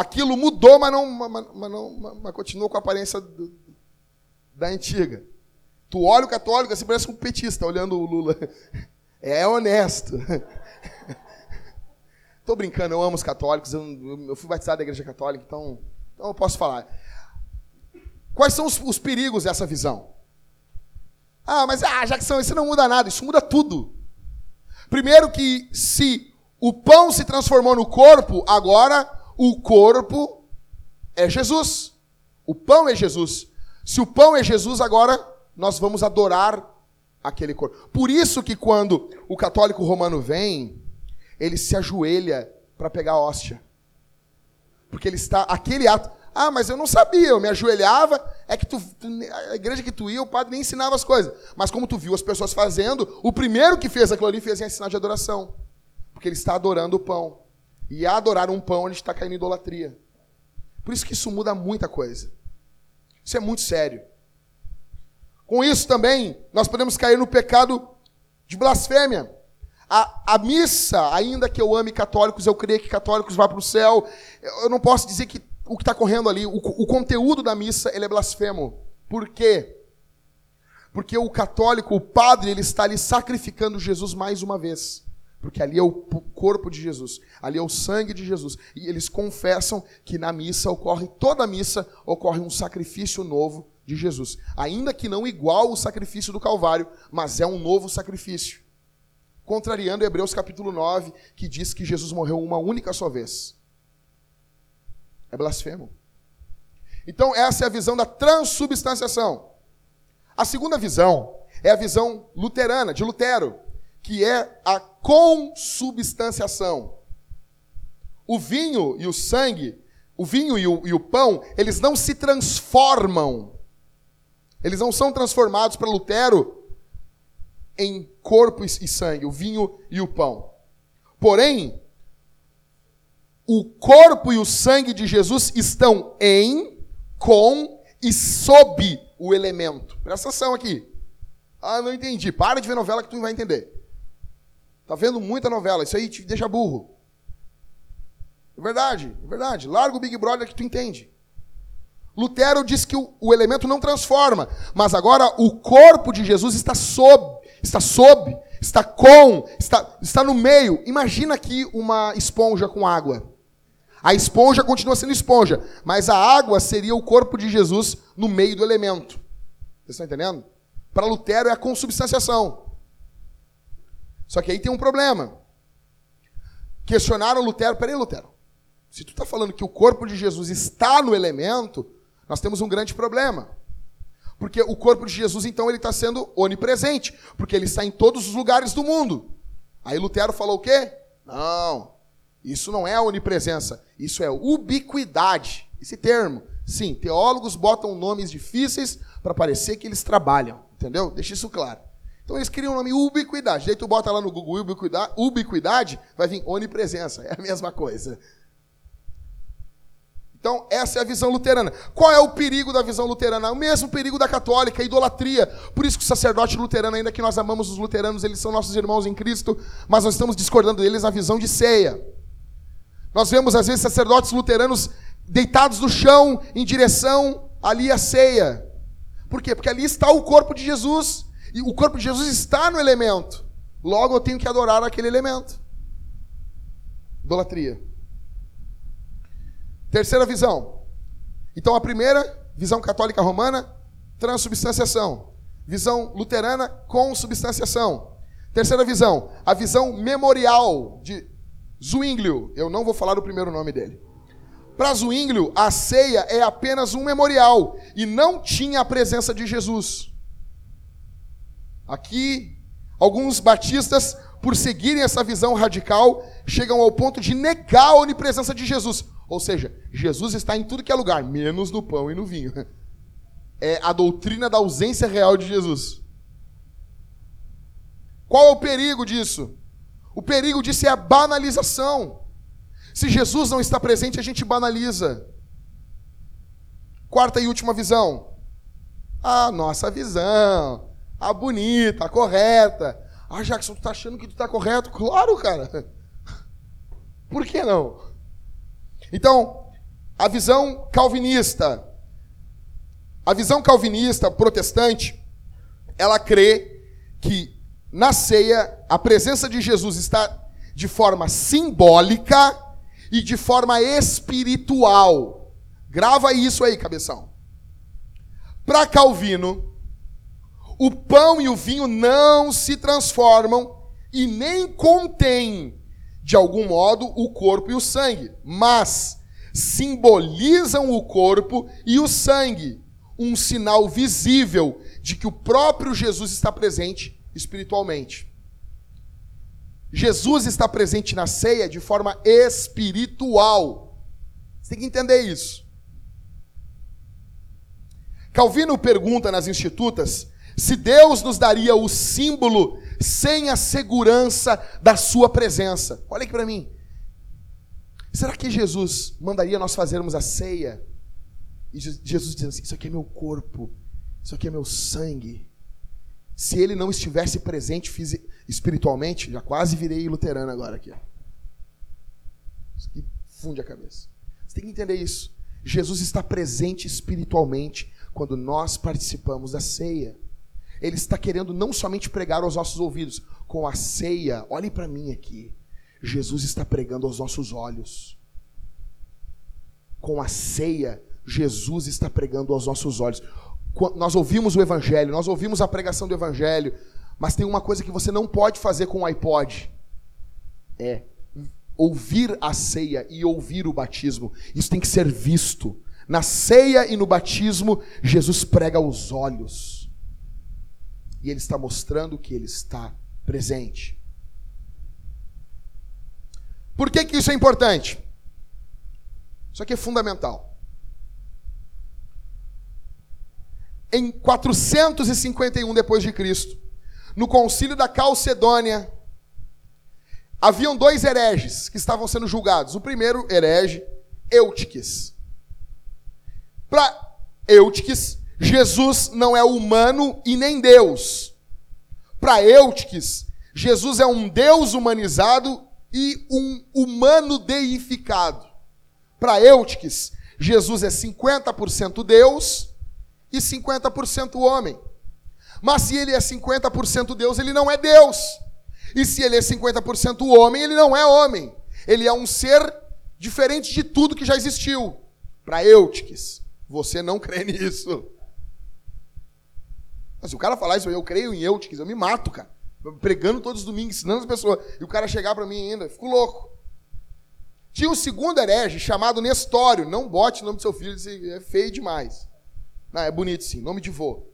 Aquilo mudou, mas não, mas, não, mas continua com a aparência do, da antiga. Tu olha o católico assim, parece um petista olhando o Lula. É honesto. Tô brincando, eu amo os católicos. Eu, eu fui batizado da igreja católica, então, então eu posso falar. Quais são os, os perigos dessa visão? Ah, mas ah, Jackson, isso não muda nada, isso muda tudo. Primeiro que se o pão se transformou no corpo, agora o corpo é Jesus. O pão é Jesus. Se o pão é Jesus, agora nós vamos adorar aquele corpo. Por isso que quando o católico romano vem, ele se ajoelha para pegar a hóstia. Porque ele está aquele ato ah, mas eu não sabia, eu me ajoelhava, é que tu, a igreja que tu ia, o padre nem ensinava as coisas. Mas como tu viu as pessoas fazendo, o primeiro que fez aquilo ali fez em sinal de adoração. Porque ele está adorando o pão. E adorar um pão, ele está caindo idolatria. Por isso que isso muda muita coisa. Isso é muito sério. Com isso também, nós podemos cair no pecado de blasfêmia. A, a, missa, ainda que eu ame católicos, eu creio que católicos vão para o céu, eu não posso dizer que o que está correndo ali, o, o, conteúdo da missa, ele é blasfemo. Por quê? Porque o católico, o padre, ele está ali sacrificando Jesus mais uma vez. Porque ali é o corpo de Jesus, ali é o sangue de Jesus. E eles confessam que na missa ocorre, toda missa ocorre um sacrifício novo de Jesus. Ainda que não igual o sacrifício do Calvário, mas é um novo sacrifício. Contrariando Hebreus capítulo 9, que diz que Jesus morreu uma única só vez. É blasfemo. Então, essa é a visão da transubstanciação. A segunda visão é a visão luterana, de Lutero, que é a consubstanciação. O vinho e o sangue, o vinho e o, e o pão, eles não se transformam. Eles não são transformados para Lutero em corpo e sangue, o vinho e o pão. Porém, o corpo e o sangue de Jesus estão em, com e sob o elemento. Presta atenção aqui. Ah, não entendi. Para de ver novela que tu vai entender. Tá vendo muita novela, isso aí te deixa burro. É verdade, é verdade. Larga o Big Brother que tu entende. Lutero diz que o, o elemento não transforma, mas agora o corpo de Jesus está sob, está sob, está com, está, está no meio. Imagina aqui uma esponja com água. A esponja continua sendo esponja, mas a água seria o corpo de Jesus no meio do elemento. Vocês estão entendendo? Para Lutero é a consubstanciação. Só que aí tem um problema. Questionaram Lutero, peraí, Lutero. Se tu está falando que o corpo de Jesus está no elemento, nós temos um grande problema. Porque o corpo de Jesus, então, ele está sendo onipresente, porque ele está em todos os lugares do mundo. Aí Lutero falou o quê? Não, isso não é onipresença, isso é ubiquidade. Esse termo. Sim, teólogos botam nomes difíceis para parecer que eles trabalham, entendeu? Deixa isso claro. Então eles criam o nome ubiquidade. Daí tu bota lá no Google ubiquidade, ubiquidade, vai vir onipresença. É a mesma coisa. Então, essa é a visão luterana. Qual é o perigo da visão luterana? É o mesmo perigo da católica, a idolatria. Por isso que o sacerdote luterano, ainda que nós amamos os luteranos, eles são nossos irmãos em Cristo, mas nós estamos discordando deles na visão de ceia. Nós vemos, às vezes, sacerdotes luteranos deitados no chão em direção ali à ceia. Por quê? Porque ali está o corpo de Jesus. E o corpo de Jesus está no elemento. Logo eu tenho que adorar aquele elemento. Idolatria. Terceira visão. Então a primeira, visão católica romana, transubstanciação. Visão luterana, consubstanciação. Terceira visão, a visão memorial de Zwinglio. Eu não vou falar o primeiro nome dele. Para Zwinglio, a ceia é apenas um memorial e não tinha a presença de Jesus. Aqui, alguns batistas, por seguirem essa visão radical, chegam ao ponto de negar a onipresença de Jesus. Ou seja, Jesus está em tudo que é lugar, menos no pão e no vinho. É a doutrina da ausência real de Jesus. Qual é o perigo disso? O perigo disso é a banalização. Se Jesus não está presente, a gente banaliza. Quarta e última visão. A nossa visão a bonita, a correta. Ah, Jackson, tu tá achando que tu tá correto? Claro, cara. Por que não? Então, a visão calvinista, a visão calvinista protestante, ela crê que na ceia a presença de Jesus está de forma simbólica e de forma espiritual. Grava isso aí, cabeção. Para Calvino, o pão e o vinho não se transformam e nem contêm, de algum modo, o corpo e o sangue, mas simbolizam o corpo e o sangue, um sinal visível de que o próprio Jesus está presente espiritualmente. Jesus está presente na ceia de forma espiritual. Você tem que entender isso. Calvino pergunta nas Institutas se Deus nos daria o símbolo sem a segurança da sua presença. Olha aqui para mim. Será que Jesus mandaria nós fazermos a ceia? E Jesus diz assim: Isso aqui é meu corpo, Isso aqui é meu sangue. Se ele não estivesse presente espiritualmente, já quase virei luterano agora aqui. Isso aqui funde a cabeça. Você tem que entender isso. Jesus está presente espiritualmente quando nós participamos da ceia. Ele está querendo não somente pregar aos nossos ouvidos, com a ceia, olhe para mim aqui. Jesus está pregando aos nossos olhos. Com a ceia, Jesus está pregando aos nossos olhos. Nós ouvimos o Evangelho, nós ouvimos a pregação do Evangelho, mas tem uma coisa que você não pode fazer com o iPod: é ouvir a ceia e ouvir o batismo. Isso tem que ser visto. Na ceia e no batismo, Jesus prega aos olhos. E ele está mostrando que ele está presente. Por que, que isso é importante? Isso aqui é fundamental. Em 451 depois de Cristo, no concílio da Calcedônia, haviam dois hereges que estavam sendo julgados. O primeiro herege, Eutiques. Para Eutiques, Jesus não é humano e nem Deus. Para Eutiques, Jesus é um Deus humanizado e um humano deificado. Para Eutiques, Jesus é 50% Deus e 50% homem. Mas se ele é 50% Deus, ele não é Deus. E se ele é 50% homem, ele não é homem. Ele é um ser diferente de tudo que já existiu. Para Eutiques. Você não crê nisso. Mas se o cara falar isso, eu creio em Eutiques, eu me mato, cara. Pregando todos os domingos, ensinando as pessoas. E o cara chegar para mim ainda, fico louco. Tinha um segundo herege chamado Nestório. Não bote o nome do seu filho, é feio demais. Não, é bonito sim, nome de vô.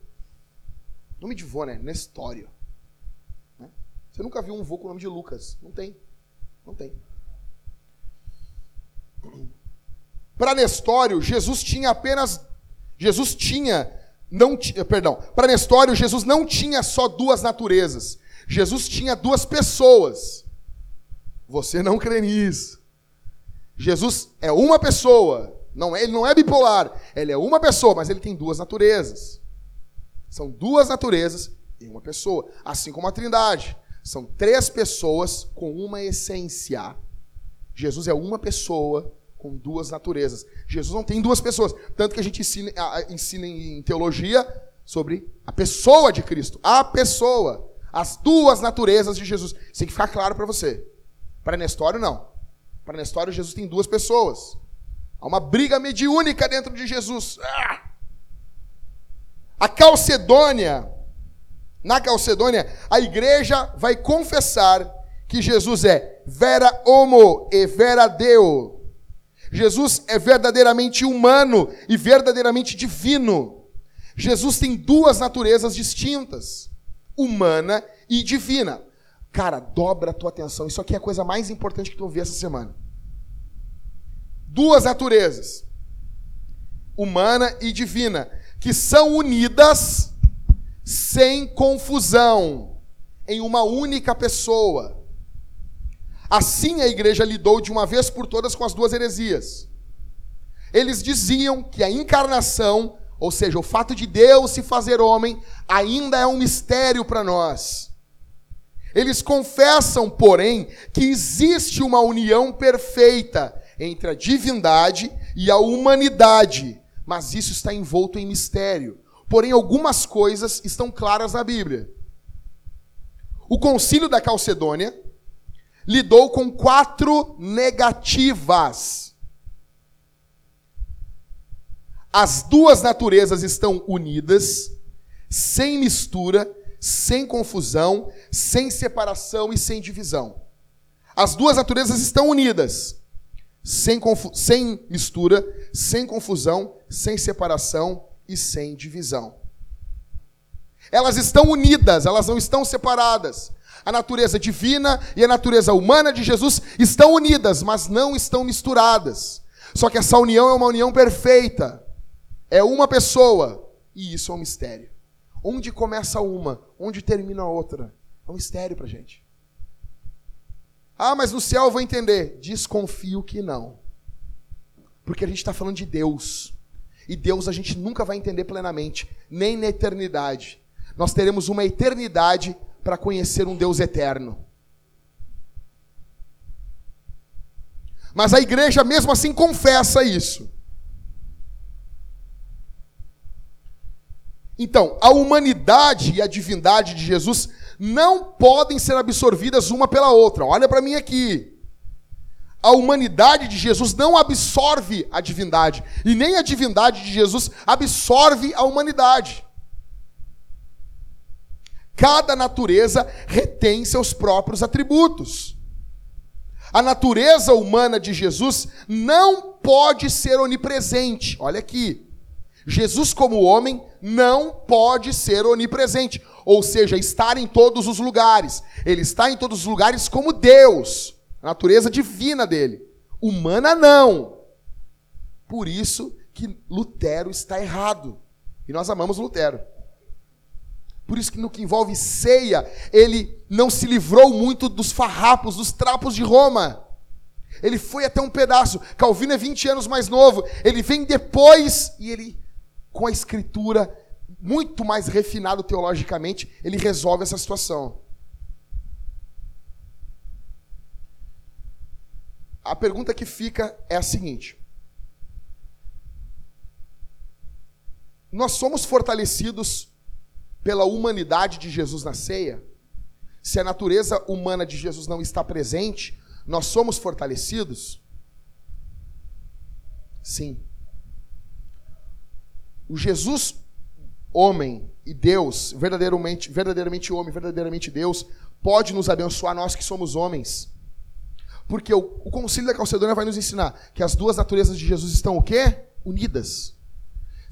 Nome de vô, né? Nestório. Né? Você nunca viu um vô com o nome de Lucas? Não tem. Não tem. Para Nestório, Jesus tinha apenas. Jesus tinha. Não, perdão. Para Nestório, Jesus não tinha só duas naturezas. Jesus tinha duas pessoas. Você não crê nisso. Jesus é uma pessoa. Não é, ele não é bipolar. Ele é uma pessoa, mas ele tem duas naturezas. São duas naturezas em uma pessoa. Assim como a Trindade. São três pessoas com uma essência. Jesus é uma pessoa com duas naturezas. Jesus não tem duas pessoas. Tanto que a gente ensina, ensina em teologia sobre a pessoa de Cristo. A pessoa. As duas naturezas de Jesus. Isso tem que ficar claro para você. Para Nestório, não. Para Nestório, Jesus tem duas pessoas. Há uma briga mediúnica dentro de Jesus. Ah! A Calcedônia, na Calcedônia, a igreja vai confessar que Jesus é vera homo e vera deo. Jesus é verdadeiramente humano e verdadeiramente divino. Jesus tem duas naturezas distintas, humana e divina. Cara, dobra a tua atenção. Isso aqui é a coisa mais importante que tu ouviu essa semana. Duas naturezas, humana e divina, que são unidas sem confusão, em uma única pessoa. Assim a igreja lidou de uma vez por todas com as duas heresias. Eles diziam que a encarnação, ou seja, o fato de Deus se fazer homem, ainda é um mistério para nós. Eles confessam, porém, que existe uma união perfeita entre a divindade e a humanidade, mas isso está envolto em mistério. Porém, algumas coisas estão claras na Bíblia. O concílio da Calcedônia lidou com quatro negativas. As duas naturezas estão unidas, sem mistura, sem confusão, sem separação e sem divisão. As duas naturezas estão unidas, sem, sem mistura, sem confusão, sem separação e sem divisão. Elas estão unidas, elas não estão separadas. A natureza divina e a natureza humana de Jesus estão unidas, mas não estão misturadas. Só que essa união é uma união perfeita. É uma pessoa. E isso é um mistério. Onde começa uma, onde termina a outra. É um mistério para gente. Ah, mas no céu eu vou entender. Desconfio que não. Porque a gente está falando de Deus. E Deus a gente nunca vai entender plenamente, nem na eternidade. Nós teremos uma eternidade para conhecer um Deus eterno. Mas a igreja mesmo assim confessa isso. Então, a humanidade e a divindade de Jesus não podem ser absorvidas uma pela outra. Olha para mim aqui. A humanidade de Jesus não absorve a divindade, e nem a divindade de Jesus absorve a humanidade. Cada natureza retém seus próprios atributos. A natureza humana de Jesus não pode ser onipresente. Olha aqui. Jesus, como homem, não pode ser onipresente, ou seja, estar em todos os lugares. Ele está em todos os lugares como Deus, a natureza divina dele. Humana, não. Por isso que Lutero está errado. E nós amamos Lutero. Por isso que no que envolve ceia, ele não se livrou muito dos farrapos, dos trapos de Roma. Ele foi até um pedaço. Calvino é 20 anos mais novo. Ele vem depois e ele, com a escritura muito mais refinado teologicamente, ele resolve essa situação. A pergunta que fica é a seguinte: Nós somos fortalecidos pela humanidade de Jesus na ceia, se a natureza humana de Jesus não está presente, nós somos fortalecidos? Sim. O Jesus, homem e Deus, verdadeiramente, verdadeiramente homem, verdadeiramente Deus, pode nos abençoar, nós que somos homens. Porque o, o Concílio da Calcedônia vai nos ensinar que as duas naturezas de Jesus estão o quê? Unidas.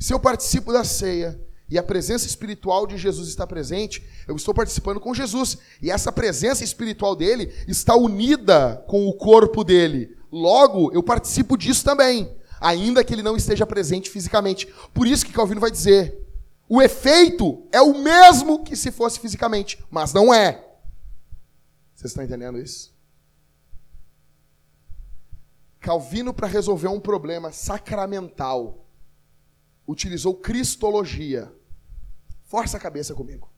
Se eu participo da ceia, e a presença espiritual de Jesus está presente, eu estou participando com Jesus. E essa presença espiritual dele está unida com o corpo dele. Logo, eu participo disso também, ainda que ele não esteja presente fisicamente. Por isso que Calvino vai dizer: o efeito é o mesmo que se fosse fisicamente, mas não é. Vocês estão entendendo isso? Calvino, para resolver um problema sacramental, utilizou cristologia. Força a cabeça comigo.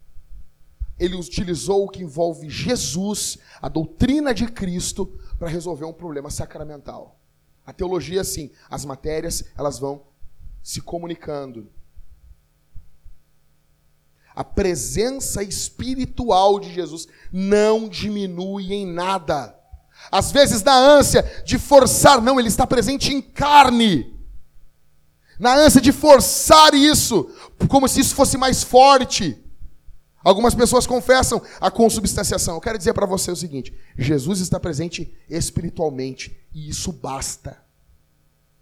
Ele utilizou o que envolve Jesus, a doutrina de Cristo, para resolver um problema sacramental. A teologia, sim, as matérias, elas vão se comunicando. A presença espiritual de Jesus não diminui em nada. Às vezes, na ânsia de forçar, não, ele está presente em carne na ânsia de forçar isso, como se isso fosse mais forte. Algumas pessoas confessam a consubstanciação. Eu quero dizer para você o seguinte: Jesus está presente espiritualmente e isso basta.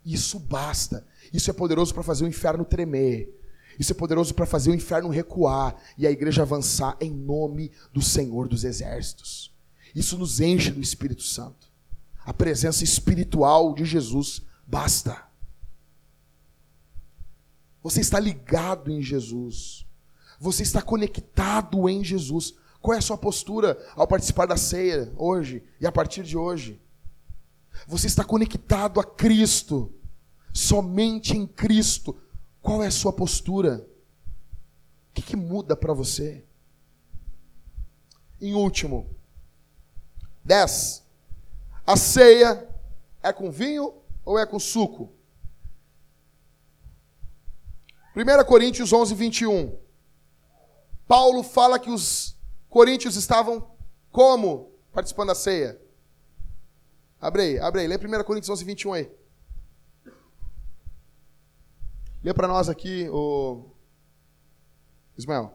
Isso basta. Isso é poderoso para fazer o inferno tremer. Isso é poderoso para fazer o inferno recuar e a igreja avançar em nome do Senhor dos Exércitos. Isso nos enche do Espírito Santo. A presença espiritual de Jesus basta. Você está ligado em Jesus. Você está conectado em Jesus. Qual é a sua postura ao participar da ceia hoje e a partir de hoje? Você está conectado a Cristo. Somente em Cristo. Qual é a sua postura? O que, que muda para você? Em último, 10. A ceia é com vinho ou é com suco? 1 Coríntios 11, 21. Paulo fala que os coríntios estavam como participando da ceia? Abre aí, abre aí. Lê 1 Coríntios 11, 21 aí. Lê para nós aqui, o Ismael.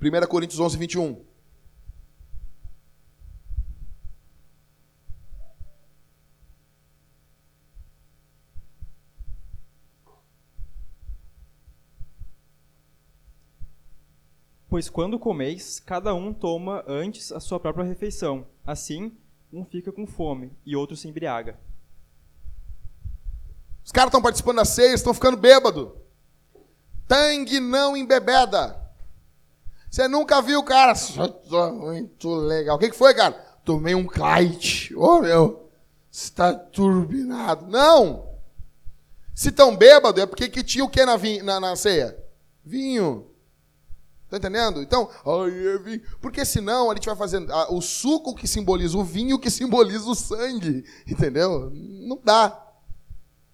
1 Coríntios 11, 21. Pois quando comeis, cada um toma antes a sua própria refeição. Assim, um fica com fome e outro se embriaga. Os caras estão participando da ceia, estão ficando bêbado. Tangue não embebeda. Você nunca viu, cara? Muito legal. O que, que foi, cara? Tomei um kite. Ô, oh, meu, está turbinado. Não! Se tão bêbado, é porque que tinha o que na, na, na ceia? Vinho. Tá entendendo? Então. Porque senão a gente vai fazendo o suco que simboliza o vinho que simboliza o sangue. Entendeu? Não dá.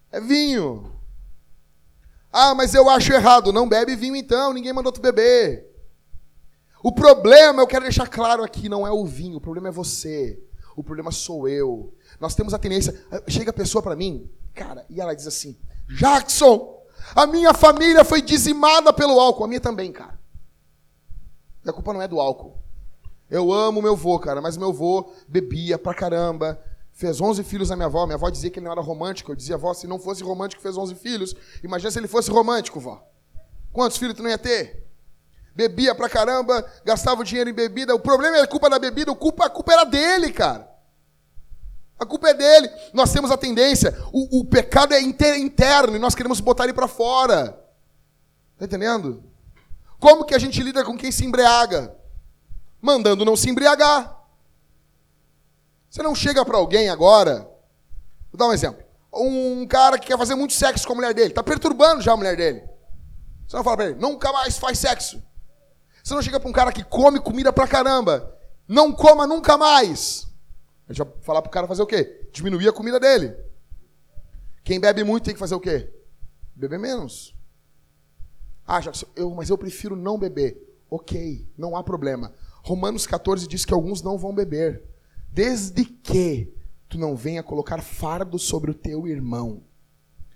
É vinho. Ah, mas eu acho errado. Não bebe vinho então, ninguém mandou tu beber. O problema, eu quero deixar claro aqui, não é o vinho, o problema é você. O problema sou eu. Nós temos a tendência. Chega a pessoa para mim, cara, e ela diz assim: Jackson, a minha família foi dizimada pelo álcool. A minha também, cara. A culpa não é do álcool. Eu amo meu avô, cara, mas meu avô bebia pra caramba. Fez 11 filhos na minha avó. Minha avó dizia que ele não era romântico. Eu dizia, avó, se não fosse romântico, fez 11 filhos. Imagina se ele fosse romântico, vó. Quantos filhos tu não ia ter? Bebia pra caramba, gastava o dinheiro em bebida. O problema é a culpa da bebida, a culpa, a culpa era dele, cara. A culpa é dele. Nós temos a tendência, o, o pecado é interno e nós queremos botar ele para fora. Tá entendendo? Como que a gente lida com quem se embriaga? Mandando não se embriagar. Você não chega para alguém agora. Vou dar um exemplo. Um cara que quer fazer muito sexo com a mulher dele, está perturbando já a mulher dele. Você não fala para ele, nunca mais faz sexo. Você não chega para um cara que come comida pra caramba, não coma nunca mais. A gente vai falar pro cara fazer o quê? Diminuir a comida dele. Quem bebe muito tem que fazer o quê? Beber menos. Ah, já, eu, mas eu prefiro não beber. Ok, não há problema. Romanos 14 diz que alguns não vão beber. Desde que tu não venha colocar fardo sobre o teu irmão.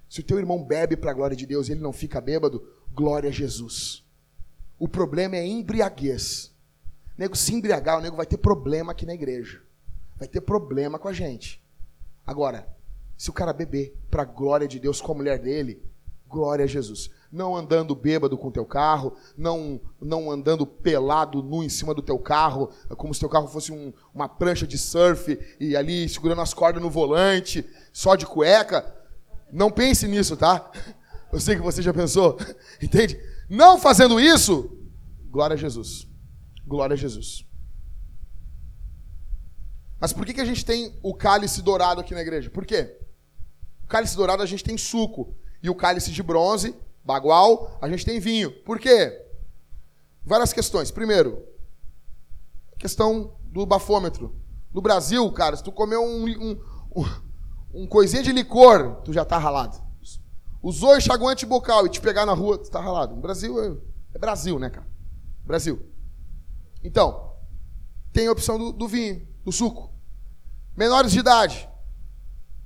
Se o teu irmão bebe para a glória de Deus e ele não fica bêbado, glória a Jesus. O problema é embriaguez. O nego se embriagar, o nego vai ter problema aqui na igreja vai ter problema com a gente. Agora, se o cara beber para a glória de Deus com a mulher dele, glória a Jesus. Não andando bêbado com o teu carro, não, não andando pelado nu em cima do teu carro, como se teu carro fosse um, uma prancha de surf e ali segurando as cordas no volante, só de cueca. Não pense nisso, tá? Eu sei que você já pensou, entende? Não fazendo isso, glória a Jesus. Glória a Jesus. Mas por que, que a gente tem o cálice dourado aqui na igreja? Por quê? O cálice dourado a gente tem suco. E o cálice de bronze, bagual, a gente tem vinho. Por quê? Várias questões. Primeiro, questão do bafômetro. No Brasil, cara, se tu comer um, um, um, um coisinha de licor, tu já tá ralado. Usou enxaguante bucal e te pegar na rua, tu tá ralado. No Brasil é, é Brasil, né, cara? Brasil. Então, tem a opção do, do vinho, do suco. Menores de idade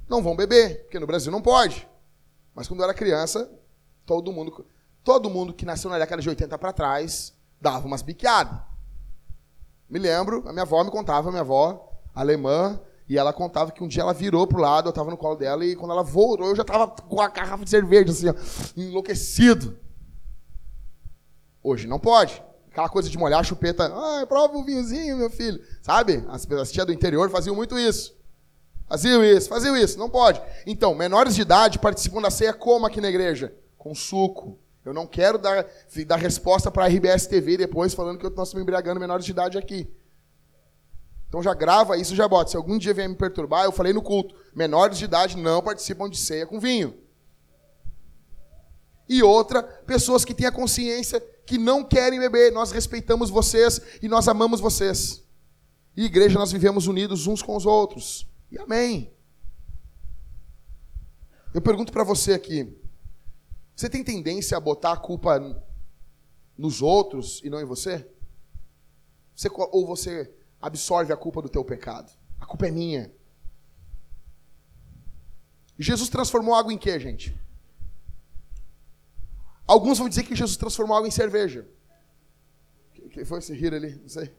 não vão beber, porque no Brasil não pode. Mas quando eu era criança, todo mundo, todo mundo que nasceu na década de 80 para trás dava umas biqueadas. Me lembro, a minha avó me contava, minha avó alemã, e ela contava que um dia ela virou pro lado, eu estava no colo dela, e quando ela voltou, eu já estava com a garrafa de cerveja, assim, ó, enlouquecido. Hoje não pode. Aquela coisa de molhar a chupeta. Ah, prova um vinhozinho, meu filho. Sabe? As, as tias do interior faziam muito isso. Faziam isso, faziam isso. Não pode. Então, menores de idade participam da ceia como aqui na igreja? Com suco. Eu não quero dar, dar resposta para a RBS TV depois falando que eu estou me embriagando menores de idade aqui. Então já grava isso, já bota. Se algum dia vier me perturbar, eu falei no culto, menores de idade não participam de ceia com vinho. E outra, pessoas que têm a consciência que não querem beber. Nós respeitamos vocês e nós amamos vocês. E igreja, nós vivemos unidos uns com os outros. E amém. Eu pergunto para você aqui: você tem tendência a botar a culpa nos outros e não em você? você ou você absorve a culpa do teu pecado? A culpa é minha. Jesus transformou água em quê, gente? Alguns vão dizer que Jesus transformou água em cerveja. Quem foi se rir ali? Não sei.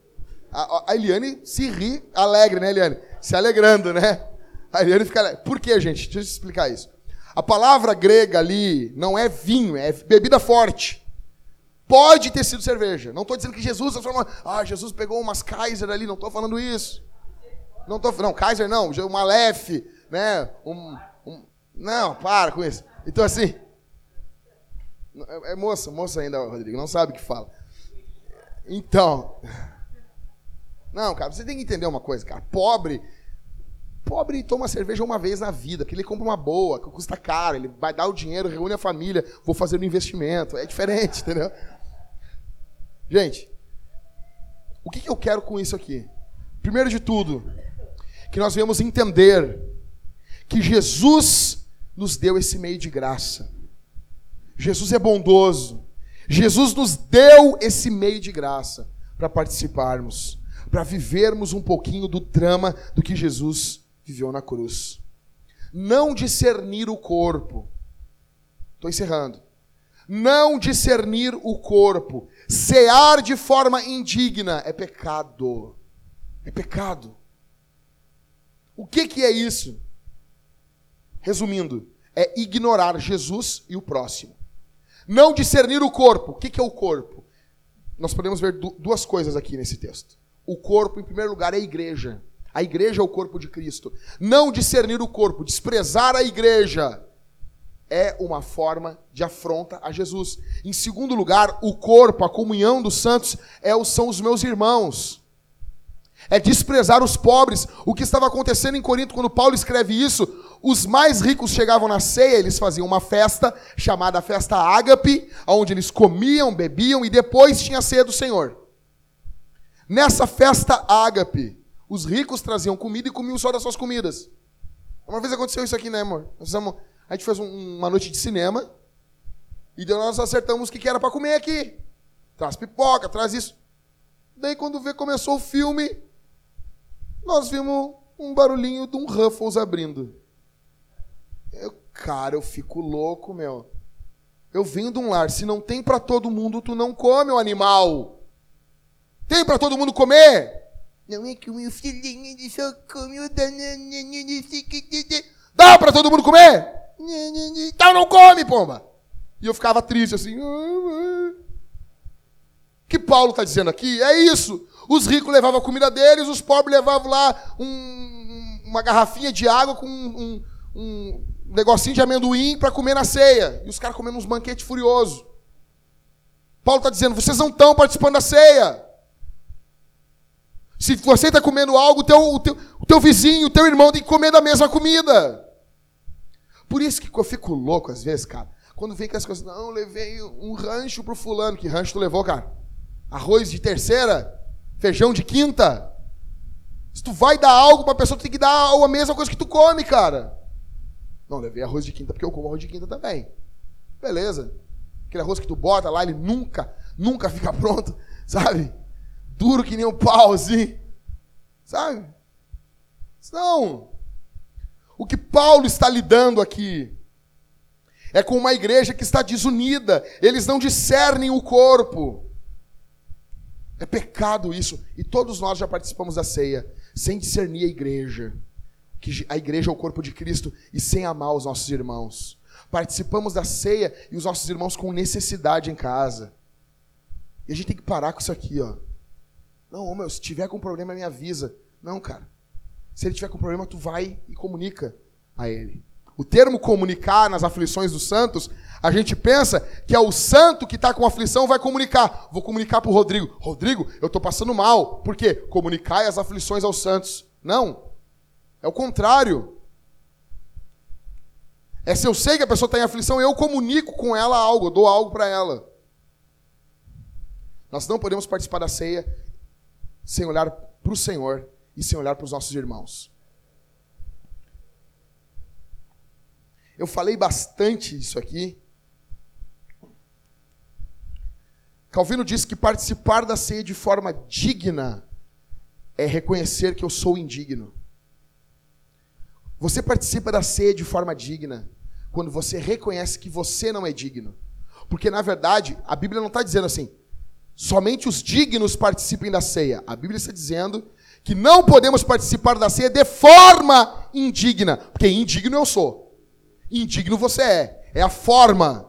A, a Eliane se ri alegre, né, Eliane? Se alegrando, né? A Eliane fica alegre. Por quê, gente? Deixa eu explicar isso. A palavra grega ali não é vinho, é bebida forte. Pode ter sido cerveja. Não estou dizendo que Jesus transformou. Ah, Jesus pegou umas Kaiser ali. Não estou falando isso. Não tô, não, Kaiser não. Uma Lef, né? Um, um, não, para com isso. Então assim, é, é moça, moça ainda, Rodrigo, não sabe o que fala. Então. Não, cara, você tem que entender uma coisa, cara. Pobre. Pobre toma cerveja uma vez na vida, que ele compra uma boa, que custa caro, ele vai dar o dinheiro, reúne a família, vou fazer um investimento. É diferente, entendeu? Gente, o que, que eu quero com isso aqui? Primeiro de tudo, que nós venhamos entender que Jesus nos deu esse meio de graça. Jesus é bondoso. Jesus nos deu esse meio de graça para participarmos, para vivermos um pouquinho do drama do que Jesus viveu na cruz. Não discernir o corpo. Estou encerrando. Não discernir o corpo, cear de forma indigna é pecado. É pecado. O que, que é isso? Resumindo, é ignorar Jesus e o próximo. Não discernir o corpo. O que, que é o corpo? Nós podemos ver duas coisas aqui nesse texto. O corpo, em primeiro lugar, é a igreja. A igreja é o corpo de Cristo. Não discernir o corpo, desprezar a igreja, é uma forma de afronta a Jesus. Em segundo lugar, o corpo, a comunhão dos santos, é, são os meus irmãos. É desprezar os pobres. O que estava acontecendo em Corinto quando Paulo escreve isso? Os mais ricos chegavam na ceia, eles faziam uma festa chamada festa ágape, onde eles comiam, bebiam e depois tinha a ceia do Senhor. Nessa festa ágape, os ricos traziam comida e comiam só das suas comidas. Uma vez aconteceu isso aqui, né, amor? Fizemos, a gente fez um, uma noite de cinema e nós acertamos o que, que era para comer aqui. Traz pipoca, traz isso. Daí quando vê começou o filme, nós vimos um barulhinho de um Ruffles abrindo. Eu, cara, eu fico louco, meu. Eu venho de um lar, se não tem para todo mundo, tu não come o animal. Tem para todo mundo comer? Não é que o meu filhinho só come o Dá para todo mundo comer? Então não come, pomba. E eu ficava triste assim. O que Paulo está dizendo aqui é isso. Os ricos levavam a comida deles, os pobres levavam lá um, uma garrafinha de água com um, um negocinho de amendoim para comer na ceia. E os caras comendo uns banquetes furiosos. Paulo está dizendo: vocês não estão participando da ceia. Se você está comendo algo, o teu, o, teu, o teu vizinho, o teu irmão tem que comer da mesma comida. Por isso que eu fico louco às vezes, cara. Quando vem com as coisas, não, levei um rancho pro fulano. Que rancho tu levou, cara? Arroz de terceira? Feijão de quinta? Se tu vai dar algo pra pessoa, tu tem que dar a mesma coisa que tu come, cara. Não, levei arroz de quinta porque eu como arroz de quinta também. Beleza. Aquele arroz que tu bota lá, ele nunca, nunca fica pronto, sabe? Duro que nem um pau, assim. Sabe? Não. O que Paulo está lidando aqui é com uma igreja que está desunida. Eles não discernem o corpo. É pecado isso. E todos nós já participamos da ceia sem discernir a igreja. Que a igreja é o corpo de Cristo e sem amar os nossos irmãos. Participamos da ceia e os nossos irmãos com necessidade em casa. E a gente tem que parar com isso aqui, ó. Não, meu, se tiver com problema, me avisa. Não, cara. Se ele tiver com problema, tu vai e comunica a ele. O termo comunicar nas aflições dos santos, a gente pensa que é o santo que está com aflição vai comunicar. Vou comunicar para o Rodrigo. Rodrigo, eu estou passando mal. Por quê? Comunicar as aflições aos santos. Não. É o contrário. É se eu sei que a pessoa está em aflição, eu comunico com ela algo, eu dou algo para ela. Nós não podemos participar da ceia sem olhar para o Senhor e sem olhar para os nossos irmãos. Eu falei bastante isso aqui. Calvino diz que participar da ceia de forma digna é reconhecer que eu sou indigno. Você participa da ceia de forma digna quando você reconhece que você não é digno. Porque, na verdade, a Bíblia não está dizendo assim, somente os dignos participem da ceia. A Bíblia está dizendo que não podemos participar da ceia de forma indigna. Porque indigno eu sou. Indigno você é. É a forma.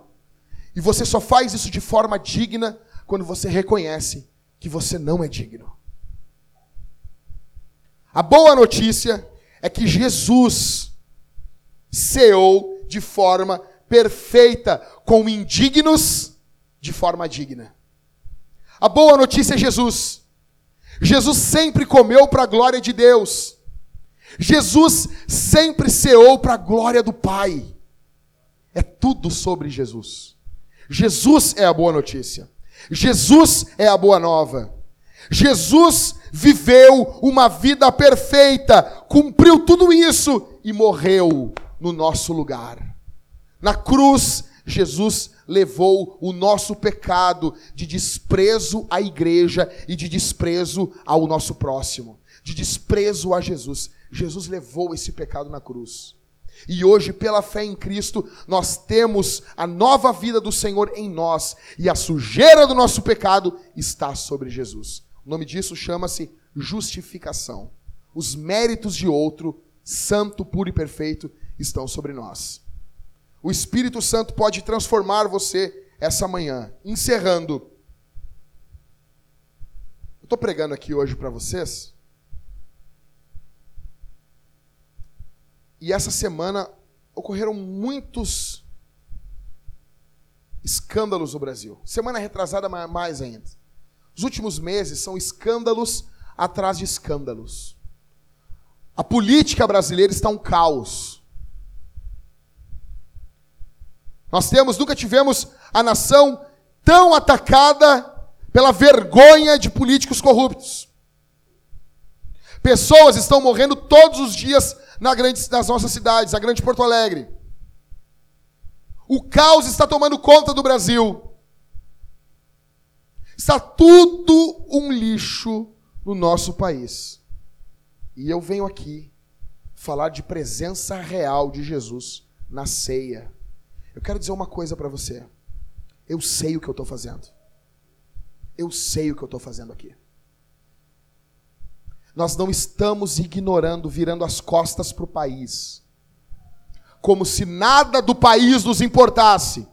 E você só faz isso de forma digna quando você reconhece que você não é digno. A boa notícia é que Jesus ceou de forma perfeita com indignos de forma digna. A boa notícia é Jesus. Jesus sempre comeu para a glória de Deus. Jesus sempre ceou para a glória do Pai. É tudo sobre Jesus. Jesus é a boa notícia. Jesus é a boa nova. Jesus viveu uma vida perfeita, cumpriu tudo isso e morreu no nosso lugar. Na cruz, Jesus levou o nosso pecado de desprezo à igreja e de desprezo ao nosso próximo, de desprezo a Jesus. Jesus levou esse pecado na cruz. E hoje, pela fé em Cristo, nós temos a nova vida do Senhor em nós, e a sujeira do nosso pecado está sobre Jesus. O nome disso chama-se justificação. Os méritos de outro, santo, puro e perfeito, estão sobre nós. O Espírito Santo pode transformar você essa manhã, encerrando. Eu estou pregando aqui hoje para vocês. E essa semana ocorreram muitos escândalos no Brasil. Semana retrasada mais ainda. Os últimos meses são escândalos atrás de escândalos. A política brasileira está um caos. Nós temos, nunca tivemos a nação tão atacada pela vergonha de políticos corruptos. Pessoas estão morrendo todos os dias na grande, nas nossas cidades, a grande Porto Alegre. O caos está tomando conta do Brasil. Está tudo um lixo no nosso país. E eu venho aqui falar de presença real de Jesus na ceia. Eu quero dizer uma coisa para você. Eu sei o que eu estou fazendo. Eu sei o que eu estou fazendo aqui. Nós não estamos ignorando, virando as costas para o país, como se nada do país nos importasse.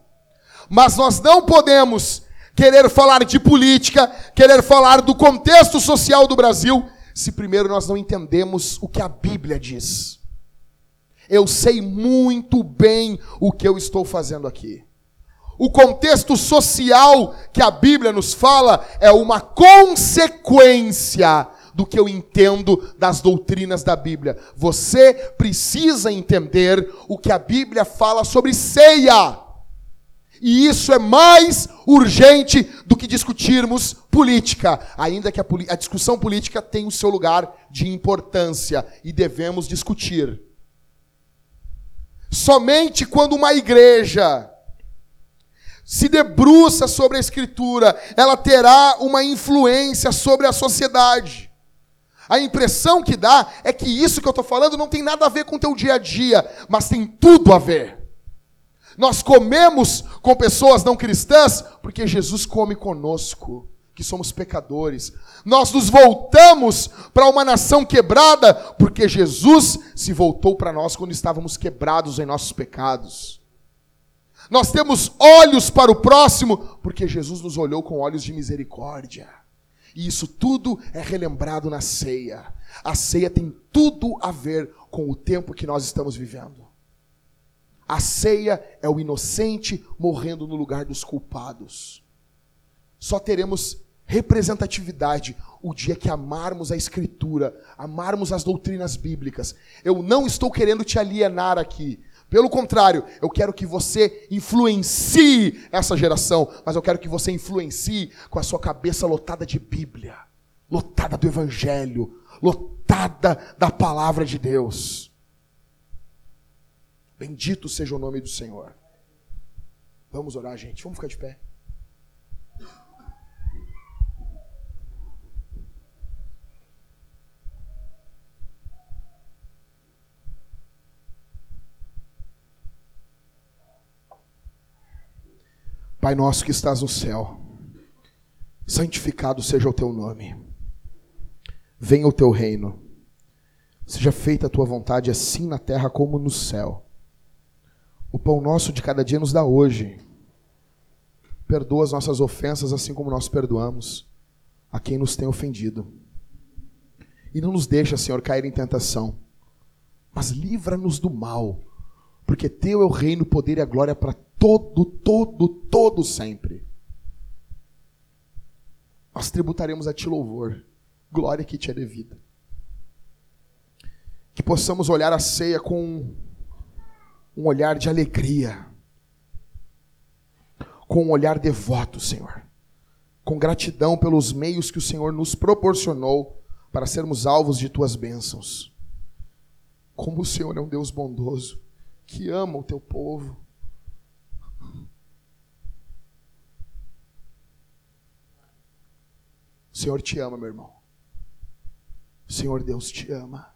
Mas nós não podemos querer falar de política, querer falar do contexto social do Brasil, se primeiro nós não entendemos o que a Bíblia diz. Eu sei muito bem o que eu estou fazendo aqui. O contexto social que a Bíblia nos fala é uma consequência do que eu entendo das doutrinas da Bíblia. Você precisa entender o que a Bíblia fala sobre ceia. E isso é mais urgente do que discutirmos política, ainda que a, a, discussão política tem o seu lugar de importância e devemos discutir. Somente quando uma igreja se debruça sobre a Escritura, ela terá uma influência sobre a sociedade. A impressão que dá é que isso que eu estou falando não tem nada a ver com o teu dia a dia, mas tem tudo a ver. Nós comemos com pessoas não cristãs porque Jesus come conosco, que somos pecadores. Nós nos voltamos para uma nação quebrada porque Jesus se voltou para nós quando estávamos quebrados em nossos pecados. Nós temos olhos para o próximo porque Jesus nos olhou com olhos de misericórdia. E isso tudo é relembrado na ceia. A ceia tem tudo a ver com o tempo que nós estamos vivendo. A ceia é o inocente morrendo no lugar dos culpados. Só teremos representatividade o dia que amarmos a Escritura, amarmos as doutrinas bíblicas. Eu não estou querendo te alienar aqui. Pelo contrário, eu quero que você influencie essa geração, mas eu quero que você influencie com a sua cabeça lotada de Bíblia, lotada do Evangelho, lotada da palavra de Deus. Bendito seja o nome do Senhor. Vamos orar, gente. Vamos ficar de pé. Pai nosso que estás no céu, santificado seja o teu nome. Venha o teu reino. Seja feita a tua vontade assim na terra como no céu. O pão nosso de cada dia nos dá hoje. Perdoa as nossas ofensas, assim como nós perdoamos a quem nos tem ofendido. E não nos deixa, Senhor, cair em tentação, mas livra-nos do mal, porque Teu é o reino, o poder e a glória para todo, todo, todo sempre. Nós tributaremos a Ti louvor, glória que Te é devida. Que possamos olhar a ceia com um olhar de alegria, com um olhar devoto, Senhor, com gratidão pelos meios que o Senhor nos proporcionou para sermos alvos de tuas bênçãos. Como o Senhor é um Deus bondoso, que ama o teu povo. O Senhor te ama, meu irmão. O Senhor Deus te ama.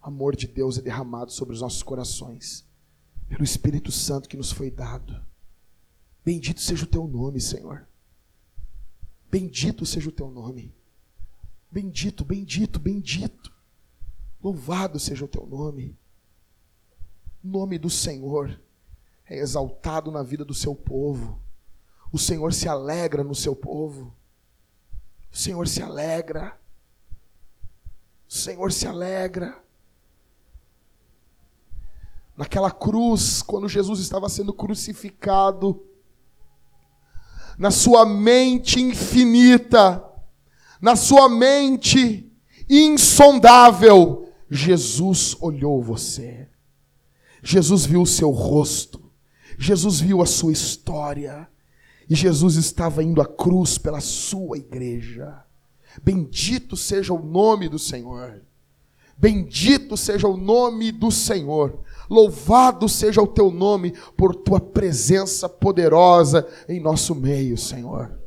O amor de Deus é derramado sobre os nossos corações, pelo Espírito Santo que nos foi dado. Bendito seja o teu nome, Senhor. Bendito seja o teu nome. Bendito, bendito, bendito. Louvado seja o teu nome. Nome do Senhor é exaltado na vida do seu povo. O Senhor se alegra no seu povo. O Senhor se alegra. O Senhor se alegra. Naquela cruz, quando Jesus estava sendo crucificado, na sua mente infinita, na sua mente insondável, Jesus olhou você. Jesus viu o seu rosto. Jesus viu a sua história. E Jesus estava indo à cruz pela sua igreja. Bendito seja o nome do Senhor. Bendito seja o nome do Senhor. Louvado seja o teu nome por tua presença poderosa em nosso meio, Senhor.